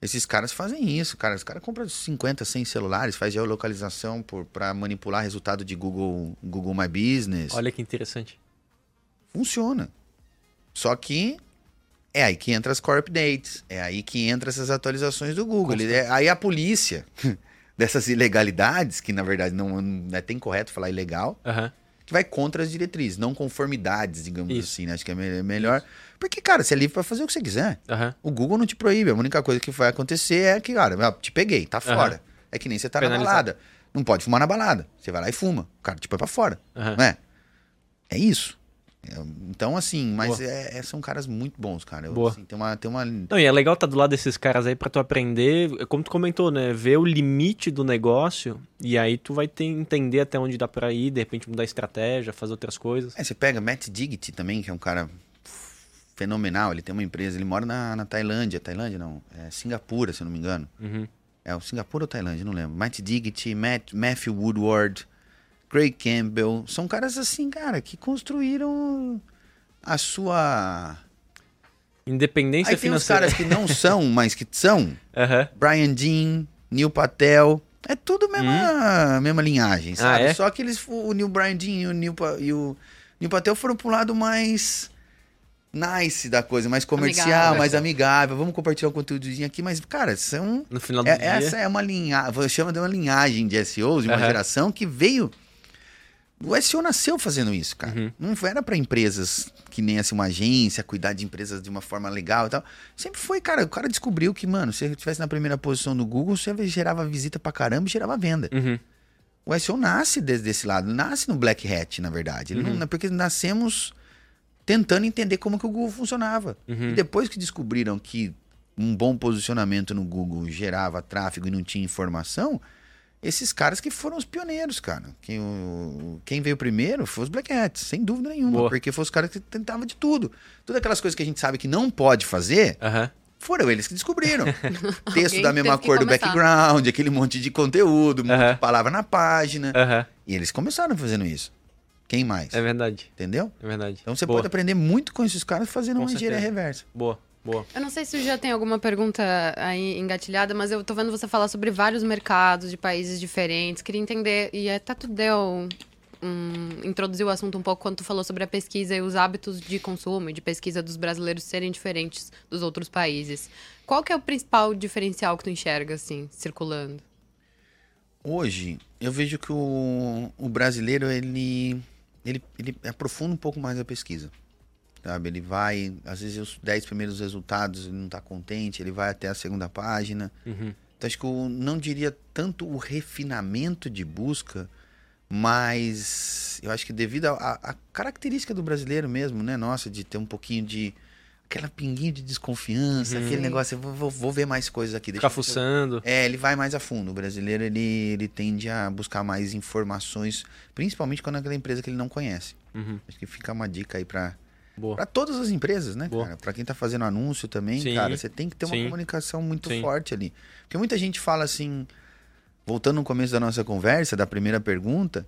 Speaker 3: Esses caras fazem isso, cara. Os caras compram 50, 100 celulares, faz geolocalização por, pra manipular resultado de Google, Google My Business.
Speaker 2: Olha que interessante.
Speaker 3: Funciona. Só que é aí que entra as core updates, é aí que entra essas atualizações do Google. É- aí a polícia dessas ilegalidades, que na verdade não, não é tem correto falar ilegal,
Speaker 2: Aham.
Speaker 3: Que vai contra as diretrizes, não conformidades, digamos
Speaker 2: Isso.
Speaker 3: assim, né? Acho que é me- melhor. Porque, cara, você é livre pra fazer o que você quiser.
Speaker 2: Aham.
Speaker 3: O Google não te proíbe. A única coisa que vai acontecer é que, cara, te peguei, tá fora. É que nem você tá na balada. Não pode fumar na balada. Você vai lá e fuma. O cara te põe pra fora.
Speaker 2: Aham.
Speaker 3: Não é? É isso. É, Então, assim, mas é- é- são caras muito bons, cara. Eu,
Speaker 2: Boa.
Speaker 3: assim, tem uma. Tem uma...
Speaker 2: Não, e é legal estar do lado desses caras aí pra tu aprender, como tu comentou, né? Ver o limite do negócio e aí tu vai ter, entender até onde dá pra ir, de repente mudar a estratégia, fazer outras coisas.
Speaker 3: É, você pega Matt Diggity também, que é um cara fenomenal. Ele tem uma empresa, ele mora na, na Tailândia. Tailândia não, é Singapura, se eu não me engano.
Speaker 2: Uhum.
Speaker 3: É o Singapura ou Tailândia, não lembro. Matt Diggity, Matt, Matthew Woodward, Craig Campbell. São caras assim, cara, que construíram a sua.
Speaker 2: Independência
Speaker 3: Aí tem os
Speaker 2: financeira.
Speaker 3: caras que não são, mas que são.
Speaker 2: Aham.
Speaker 3: Brian Dean, Neil Patel. É tudo mesma, mesma linhagem, sabe?
Speaker 2: é?
Speaker 3: Só que eles, o Neil Brian Dean e o Neil, e o Neil Patel foram pro lado mais nice da coisa, mais comercial,
Speaker 1: Amigável.
Speaker 3: mais amigável. Vamos compartilhar um conteúdozinho aqui, mas, cara, são
Speaker 2: No final do
Speaker 3: é-
Speaker 2: dia.
Speaker 3: essa é uma linhagem, eu chamo de uma linhagem de SEOs, de uma
Speaker 2: Aham.
Speaker 3: geração que veio. O SEO nasceu fazendo isso, cara.
Speaker 2: Uhum.
Speaker 3: Não era pra empresas que nem assim, uma agência, cuidar de empresas de uma forma legal e tal. Sempre foi, cara. O cara descobriu que, mano, se ele estivesse na primeira posição no Google, você gerava visita pra caramba e gerava venda.
Speaker 2: Uhum.
Speaker 3: O SEO nasce desde desse lado, nasce no Black Hat, na verdade.
Speaker 2: Uhum.
Speaker 3: não, porque nascemos tentando entender como que o Google funcionava.
Speaker 2: Uhum.
Speaker 3: E depois que descobriram que um bom posicionamento no Google gerava tráfego e não tinha informação, esses caras que foram os pioneiros, cara. Quem, o- quem veio primeiro foi os Black Hats, sem dúvida nenhuma.
Speaker 2: Boa.
Speaker 3: Porque foram os caras que tentavam de tudo. Todas aquelas coisas que a gente sabe que não pode fazer,
Speaker 2: Aham.
Speaker 3: foram eles que descobriram. Texto
Speaker 1: Alguém
Speaker 3: da mesma cor do
Speaker 1: começar.
Speaker 3: background, aquele monte de conteúdo, um monte
Speaker 2: Aham.
Speaker 3: de palavra na página.
Speaker 2: Aham.
Speaker 3: E eles começaram fazendo isso. Quem mais?
Speaker 2: É verdade.
Speaker 3: Entendeu?
Speaker 2: É verdade.
Speaker 3: Então você
Speaker 2: Boa.
Speaker 3: pode aprender muito com esses caras fazendo
Speaker 2: Com
Speaker 3: uma engenharia reversa.
Speaker 2: Boa, boa.
Speaker 1: Eu não sei se já tem alguma pergunta aí engatilhada, mas eu tô vendo você falar sobre vários mercados de países diferentes. Queria entender. E a Tatu deu um, introduzir o assunto um pouco quando tu falou sobre a pesquisa e os hábitos de consumo e de pesquisa dos brasileiros serem diferentes dos outros países. Qual que é o principal diferencial que tu enxerga, assim, circulando?
Speaker 3: Hoje, eu vejo que o, o brasileiro, ele, ele, ele aprofunda um pouco mais a pesquisa. Sabe? Ele vai, às vezes, os 10 primeiros resultados, ele não está contente, ele vai até a segunda página.
Speaker 2: Uhum.
Speaker 3: Então, acho que eu não diria tanto o refinamento de busca, mas eu acho que devido à característica do brasileiro mesmo, né? Nossa, de ter um pouquinho de. aquela pinguinha de desconfiança,
Speaker 2: Uhum.
Speaker 3: aquele negócio, eu vou, vou, ver mais coisas aqui. deixa
Speaker 2: Ficar fuçando.
Speaker 3: é, ele vai mais a fundo. O brasileiro, ele, ele tende a buscar mais informações, principalmente quando é aquela empresa que ele não conhece.
Speaker 2: Uhum.
Speaker 3: Acho que fica uma dica aí pra,
Speaker 2: Boa.
Speaker 3: pra todas as empresas, né,
Speaker 2: Boa.
Speaker 3: cara? Pra quem tá fazendo anúncio também,
Speaker 2: Sim,
Speaker 3: cara, você tem que ter uma
Speaker 2: sim.
Speaker 3: comunicação muito
Speaker 2: Sim.
Speaker 3: forte ali. Porque muita gente fala assim, voltando no começo da nossa conversa, da primeira pergunta,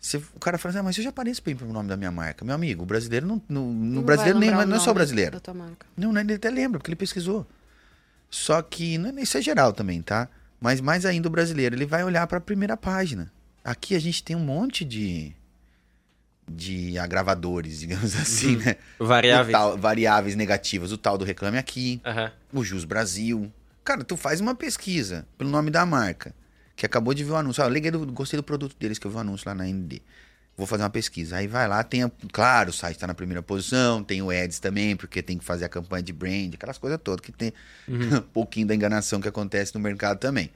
Speaker 3: você- o cara fala assim, ah, mas eu já apareço bem pro nome da minha marca. Meu amigo, o brasileiro não. No, no
Speaker 1: Não
Speaker 3: brasileiro nem, não é só brasileiro.
Speaker 1: Da tua marca.
Speaker 3: Não, né, ele até lembra, porque ele pesquisou. Só que, não, isso é geral também, tá? Mas mais ainda o brasileiro, ele vai olhar para a primeira página. Aqui a gente tem um monte de de agravadores, digamos assim, né?
Speaker 2: Variáveis.
Speaker 3: Tal- variáveis negativas. O tal do Reclame Aqui,
Speaker 2: Aham.
Speaker 3: o Jus Brasil. Cara, tu faz uma pesquisa pelo nome da marca, que acabou de ver o anúncio. Ah, eu liguei do- gostei do produto deles, que eu vi o anúncio lá na ND. Vou fazer uma pesquisa. Aí vai lá, tem, a- claro, o site tá na primeira posição, tem o Ads também, porque tem que fazer a campanha de brand, aquelas coisas todas, que tem um pouquinho da enganação que acontece no mercado também.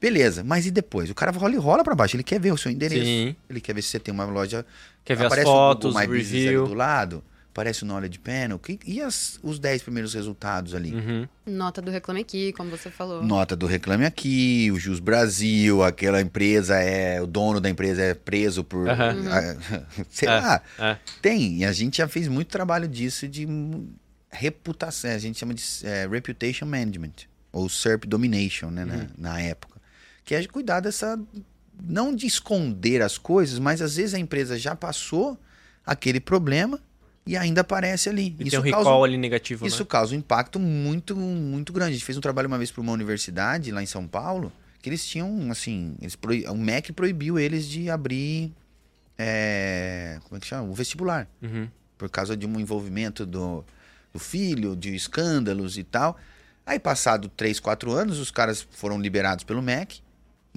Speaker 3: Beleza, mas e depois? O cara rola e rola pra baixo, ele quer ver o seu endereço.
Speaker 2: Sim.
Speaker 3: Ele quer ver se você tem uma loja.
Speaker 2: Quer ver as
Speaker 3: Aparece
Speaker 2: fotos,
Speaker 3: o Business
Speaker 2: review.
Speaker 3: ali do lado, aparece o Knowledge Panel, que- e as- os 10 primeiros resultados ali?
Speaker 2: Uhum.
Speaker 1: Nota do Reclame Aqui, como você falou.
Speaker 3: Nota do Reclame Aqui, o Jus Brasil, aquela empresa é. O dono da empresa é preso por. Ah, sei
Speaker 2: É,
Speaker 3: lá.
Speaker 2: é.
Speaker 3: Tem. E a gente já fez muito trabalho disso de reputação. A gente chama de é, Reputation Management. Ou SERP Domination, né?
Speaker 2: Uhum.
Speaker 3: Na, na época. Que é cuidar dessa. Não de esconder as coisas, mas às vezes a empresa já passou aquele problema e ainda aparece ali.
Speaker 2: E tem um recall ali negativo,
Speaker 3: Isso
Speaker 2: né?
Speaker 3: causa um impacto muito, muito grande. A gente fez um trabalho uma vez para uma universidade lá em São Paulo, que eles tinham, assim, eles proib... o MEC proibiu eles de abrir, é, como é que chama? O vestibular,
Speaker 2: Uhum.
Speaker 3: por causa de um envolvimento do, do filho, de escândalos e tal. Aí, passado 3, 4 anos, os caras foram liberados pelo MEC,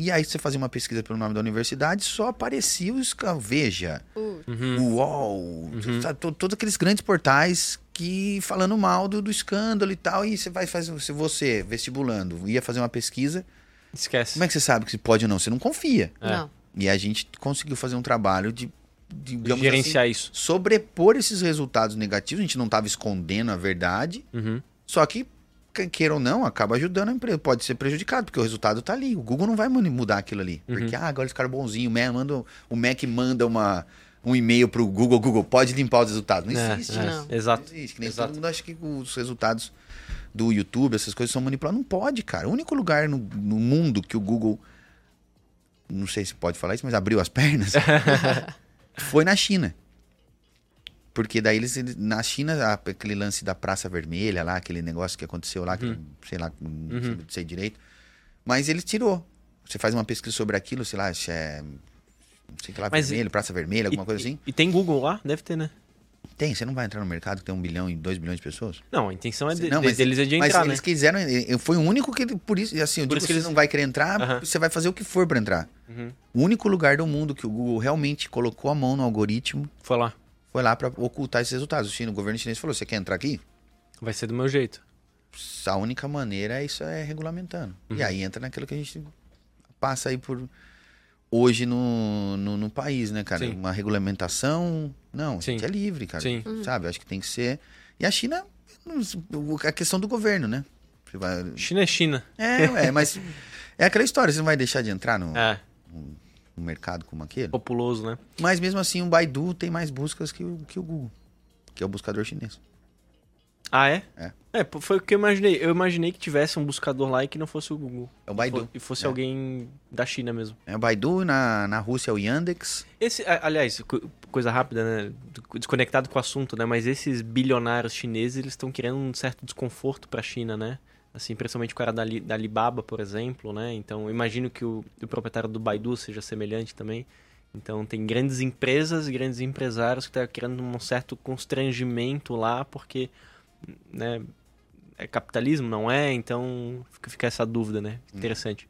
Speaker 3: e aí você fazia uma pesquisa pelo nome da universidade, só aparecia os... Veja,
Speaker 1: Uh,
Speaker 2: Uhum.
Speaker 3: o UOL, sabe, to- todos aqueles grandes portais que falando mal do, do escândalo e tal, e você vai fazer, se você, vestibulando, ia fazer uma pesquisa,
Speaker 2: Esquece.
Speaker 3: como é que você sabe que pode ou não? Você não confia.
Speaker 2: É.
Speaker 1: Não.
Speaker 3: E a gente conseguiu fazer um trabalho de, digamos
Speaker 2: Gerenciar
Speaker 3: assim,
Speaker 2: isso.
Speaker 3: sobrepor esses resultados negativos, a gente não estava escondendo a verdade,
Speaker 2: Uhum.
Speaker 3: só que- queira ou não, acaba ajudando a empresa. Pode ser prejudicado, porque o resultado tá ali. O Google não vai mudar aquilo ali.
Speaker 2: Uhum.
Speaker 3: Porque, ah, agora esse cara é bonzinho, o Mac manda, o Mac manda uma, um e-mail pro Google, Google, pode limpar os resultados. Não
Speaker 2: É,
Speaker 3: existe
Speaker 2: é,
Speaker 3: isso.
Speaker 1: Não.
Speaker 2: Exato.
Speaker 3: Não existe. Que nem
Speaker 2: Exato.
Speaker 3: todo mundo acha que os resultados do YouTube, essas coisas são manipulados. Não pode, cara. O único lugar no, no mundo que o Google, não sei se pode falar isso, mas abriu as pernas, foi na China. Porque daí eles, na China, aquele lance da Praça Vermelha lá, aquele negócio que aconteceu lá, que,
Speaker 2: Uhum.
Speaker 3: sei lá, não sei- não sei direito. Mas ele tirou. Você faz uma pesquisa sobre aquilo, sei lá, é. Não sei que lá,
Speaker 2: Mas
Speaker 3: vermelho, Praça Vermelha, alguma
Speaker 2: e,
Speaker 3: coisa assim.
Speaker 2: E, e tem Google lá? Deve ter, né?
Speaker 3: Tem, você não vai entrar no mercado que tem um bilhão e dois bilhões de pessoas?
Speaker 2: Não, a intenção é de,
Speaker 3: Não, mas-
Speaker 2: deles é de
Speaker 3: Mas
Speaker 2: entrar, né?
Speaker 3: eles quiseram, eu- foi o único que por isso, assim, eu
Speaker 2: Por
Speaker 3: digo
Speaker 2: isso
Speaker 3: que
Speaker 2: eles-
Speaker 3: não vai querer entrar,
Speaker 2: Aham.
Speaker 3: você vai fazer o que for pra entrar.
Speaker 2: Uhum.
Speaker 3: O único lugar do mundo que o Google realmente colocou a mão no algoritmo
Speaker 2: Foi lá.
Speaker 3: Foi lá pra ocultar esses resultados. O, China, o governo chinês falou: "Você quer entrar aqui?"
Speaker 2: Vai ser do meu jeito.
Speaker 3: A única maneira é isso é regulamentando.
Speaker 2: Uhum.
Speaker 3: E aí entra naquilo que a gente passa aí por hoje no, no, no país, né, cara?
Speaker 2: Sim.
Speaker 3: Uma regulamentação, não, a
Speaker 2: Sim.
Speaker 3: gente é livre, cara.
Speaker 2: Sim.
Speaker 3: Sabe? Acho que tem que ser. E a China, a questão do governo, né?
Speaker 2: China é China.
Speaker 3: É, é, mas é aquela história, você não vai deixar de entrar no,
Speaker 2: É,
Speaker 3: no mercado como aquele.
Speaker 2: populoso, né?
Speaker 3: Mas mesmo assim, o Baidu tem mais buscas que o, que o Google, que é o buscador chinês.
Speaker 2: Ah, é?
Speaker 3: É.
Speaker 2: É, foi o que eu imaginei. Eu imaginei que tivesse um buscador lá e que não fosse o Google.
Speaker 3: É o Baidu.
Speaker 2: E fosse
Speaker 3: É.
Speaker 2: alguém da China mesmo.
Speaker 3: É o Baidu, na, na Rússia é o Yandex.
Speaker 2: Esse, a- aliás, co- coisa rápida, né? Desconectado com o assunto, né? Mas esses bilionários chineses, eles estão querendo um certo desconforto pra China, né? Assim, principalmente o cara da, da Alibaba, por exemplo, né? Então, imagino que o, o proprietário do Baidu seja semelhante também. Então tem grandes empresas, grandes empresários que estão tá criando um certo constrangimento lá, porque né, é capitalismo, não é? Então fica, fica essa dúvida, né? Hum. Interessante.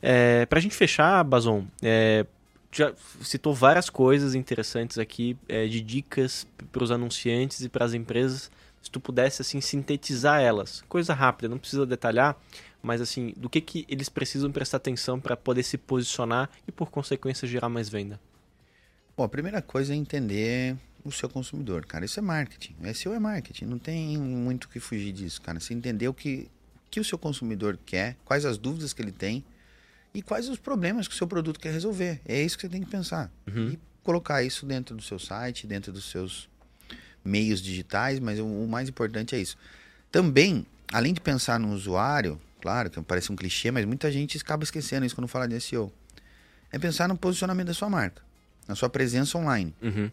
Speaker 2: É, Para a gente fechar, Bazon, é, já citou várias coisas interessantes aqui é, de dicas para os anunciantes e para as empresas. Se tu pudesse assim sintetizar elas, coisa rápida, não precisa detalhar, mas assim, do que, que eles precisam prestar atenção para poder se posicionar e, por consequência, gerar mais venda?
Speaker 3: Bom, a primeira coisa é entender o seu consumidor, cara. Isso é marketing. SEO é marketing. Não tem muito o que fugir disso, cara. Você entender o que, que o seu consumidor quer, quais as dúvidas que ele tem e quais os problemas que o seu produto quer resolver. É isso que você tem que pensar. Uhum. E colocar isso dentro do seu site, dentro dos seus meios digitais, mas o, o mais importante é isso. Também, além de pensar no usuário, Claro que parece um clichê, mas muita gente acaba esquecendo isso quando fala de SEO. É pensar no posicionamento da sua marca, na sua presença online.
Speaker 2: Uhum.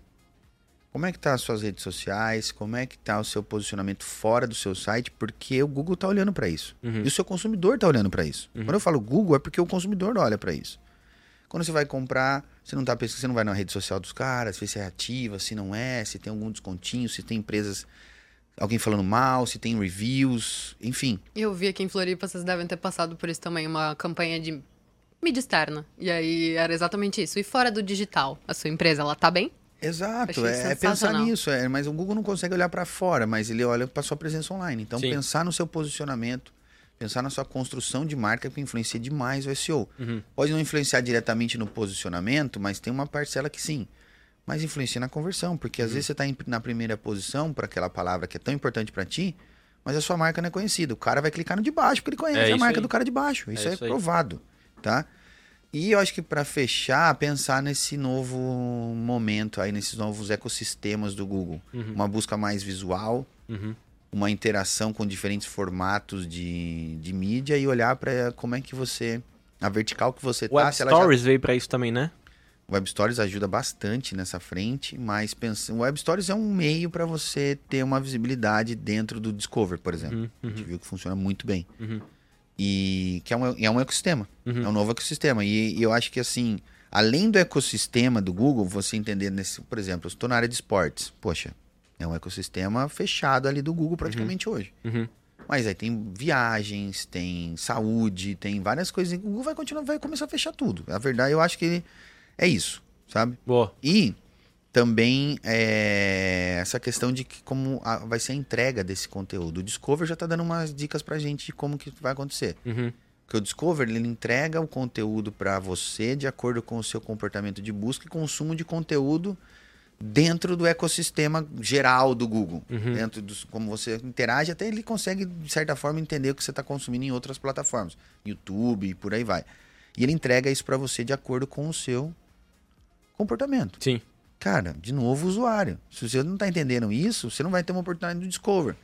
Speaker 3: Como é que tá as suas redes sociais? Como é que tá o seu posicionamento fora do seu site? Porque o Google tá olhando para isso. Uhum. E o seu consumidor tá olhando para isso. Uhum. Quando eu falo Google, é porque o consumidor olha para isso. Quando você vai comprar, você não tá pesquisando, você não vai na rede social dos caras, ver se é ativa, se não é, se tem algum descontinho, se tem empresas alguém falando mal, se tem reviews, enfim.
Speaker 1: Eu vi aqui em Floripa, vocês devem ter passado por isso também, uma campanha de mídia externa. E aí era exatamente isso. E fora do digital, a sua empresa, ela tá bem?
Speaker 3: Exato, é, é, pensar nisso, é, mas o Google não consegue olhar para fora, mas ele olha para sua presença online. Então, Sim. pensar no seu posicionamento, pensar na sua construção de marca que influencia demais o SEO. Uhum. Pode não influenciar diretamente no posicionamento, mas tem uma parcela que sim mas influencia na conversão, porque às uhum. vezes você está na primeira posição para aquela palavra que é tão importante para ti, mas a sua marca não é conhecida. O cara vai clicar no de baixo porque ele conhece é a marca aí. do cara de baixo. Isso é, é isso provado, tá? E eu acho que para fechar, pensar nesse novo momento aí, nesses novos ecossistemas do Google. Uhum. Uma busca mais visual,
Speaker 2: uhum.
Speaker 3: Uma interação com diferentes formatos de, de mídia e olhar para como é que você... A vertical que você
Speaker 2: o tá... Web Stories já... veio para isso também, né?
Speaker 3: Web Stories ajuda bastante nessa frente, mas pensa, Web Stories é um meio para você ter uma visibilidade dentro do Discover, por exemplo. Uhum, uhum. A gente viu que funciona muito bem.
Speaker 2: Uhum.
Speaker 3: E que é um, é um ecossistema.
Speaker 2: Uhum.
Speaker 3: É um novo ecossistema. E, e, eu acho que assim, além do ecossistema do Google, você entender nesse, por exemplo, eu estou na área de esportes. Poxa, é um ecossistema fechado ali do Google praticamente
Speaker 2: uhum.
Speaker 3: hoje.
Speaker 2: Uhum.
Speaker 3: Mas aí tem viagens, tem saúde, tem várias coisas. O Google vai continuar, vai começar a fechar tudo. A verdade, eu acho que é isso, sabe?
Speaker 2: Boa.
Speaker 3: E também é, essa questão de que como a, vai ser a entrega desse conteúdo. O Discover já está dando umas dicas pra gente de como que vai acontecer.
Speaker 2: Uhum.
Speaker 3: Porque o Discover ele entrega o conteúdo para você de acordo com o seu comportamento de busca e consumo de conteúdo dentro do ecossistema geral do Google.
Speaker 2: Uhum.
Speaker 3: Dentro dos como você interage, até ele consegue, de certa forma, entender o que você está consumindo em outras plataformas. YouTube e por aí vai. E ele entrega isso para você de acordo com o seu comportamento.
Speaker 2: Sim.
Speaker 3: Cara, de novo, usuário. Se você não está entendendo isso, você não vai ter uma oportunidade do Discover.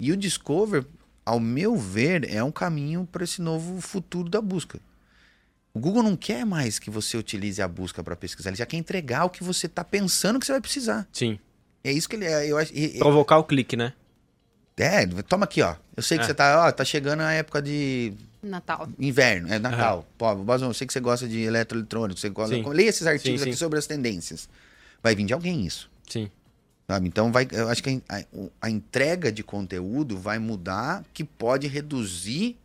Speaker 3: E o Discover, ao meu ver, é um caminho para esse novo futuro da busca. O Google não quer mais que você utilize a busca para pesquisar, ele já quer entregar o que você está pensando que você vai precisar.
Speaker 2: Sim.
Speaker 3: É isso que ele é. Eu,
Speaker 2: Provocar o clique, né?
Speaker 3: É, toma aqui, ó. Eu sei que é. você tá, ó, tá chegando a época de
Speaker 1: Natal.
Speaker 3: Inverno, é Natal. Uhum. Pô, Bazão, eu sei que você gosta de eletroeletrônico, você gosta... Leia esses artigos sim, aqui sim. sobre as tendências. Vai vir de alguém isso.
Speaker 2: Sim.
Speaker 3: Sabe? Então, vai, eu acho que a, a, entrega de conteúdo vai mudar, que pode reduzir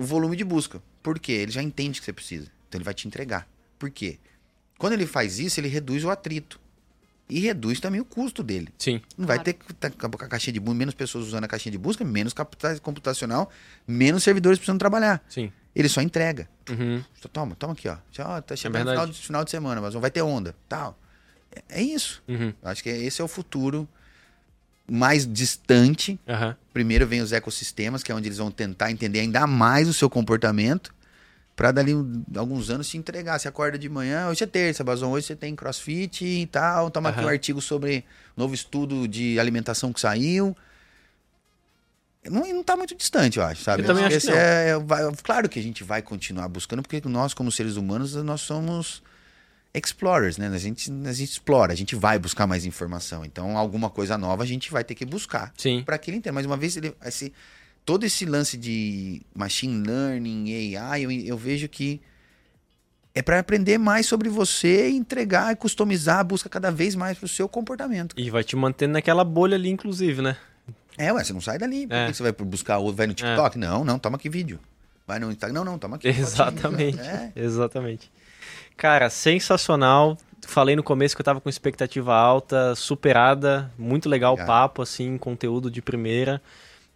Speaker 3: o volume de busca. Por quê? Ele já entende que você precisa. Então, ele vai te entregar. Por quê? Quando ele faz isso, ele reduz o atrito e reduz também o custo dele.
Speaker 2: Sim.
Speaker 3: Não vai ter tá, a caixinha de busca, menos pessoas usando a caixinha de busca, menos capital computacional, menos servidores precisando trabalhar.
Speaker 2: Sim.
Speaker 3: Ele só entrega.
Speaker 2: Uhum.
Speaker 3: Toma, toma aqui, ó. Já, tá chegando é final, de, final de semana, mas não vai ter onda. Tal. É, é isso.
Speaker 2: Uhum.
Speaker 3: Acho que esse é o futuro mais distante.
Speaker 2: Uhum.
Speaker 3: Primeiro vem os ecossistemas, que é onde eles vão tentar entender ainda mais o seu comportamento para dali alguns anos se entregar. Você acorda de manhã, hoje é terça, Bazão, hoje você tem crossfit e tal. Toma uhum. aqui um artigo sobre novo estudo de alimentação que saiu. Não, não tá muito distante, eu acho, sabe?
Speaker 2: Eu também acho
Speaker 3: que é, é, claro que a gente vai continuar buscando, porque nós, como seres humanos, nós somos explorers, né? A gente, a gente explora, a gente vai buscar mais informação. Então, alguma coisa nova a gente vai ter que buscar.
Speaker 2: Sim.
Speaker 3: Para aquele inteiro. Mas uma vez ele, esse, todo esse lance de machine learning, AI, eu, eu vejo que É para aprender mais sobre você, entregar e customizar a busca cada vez mais pro seu comportamento.
Speaker 2: E vai te mantendo naquela bolha ali, inclusive, né?
Speaker 3: É, ué, você não sai dali. Por
Speaker 2: É.
Speaker 3: que você vai buscar outro? Vai no TikTok? Não, não, toma aqui vídeo. Vai no Instagram? Não, não, toma aqui. fotinho.
Speaker 2: Exatamente.
Speaker 3: É.
Speaker 2: Exatamente. Cara, sensacional. Falei no começo que eu tava com expectativa alta, superada. Muito legal o papo, assim, conteúdo de primeira.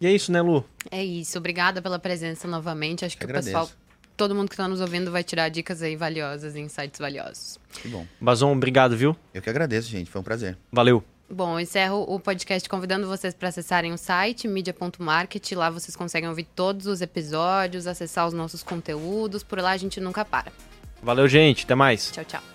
Speaker 2: E é isso, né, Lu?
Speaker 1: É isso. Obrigada pela presença novamente. Acho que o
Speaker 3: agradeço.
Speaker 1: pessoal, todo mundo que está nos ouvindo vai tirar dicas aí valiosas e insights valiosos.
Speaker 3: Que bom.
Speaker 2: Bazon, obrigado, viu?
Speaker 3: Eu que agradeço, gente. Foi um prazer.
Speaker 2: Valeu.
Speaker 1: Bom, eu encerro o podcast convidando vocês para acessarem o site media.market. Lá vocês conseguem ouvir todos os episódios, acessar os nossos conteúdos. Por lá a gente nunca para.
Speaker 2: Valeu, gente. Até mais.
Speaker 1: Tchau, tchau.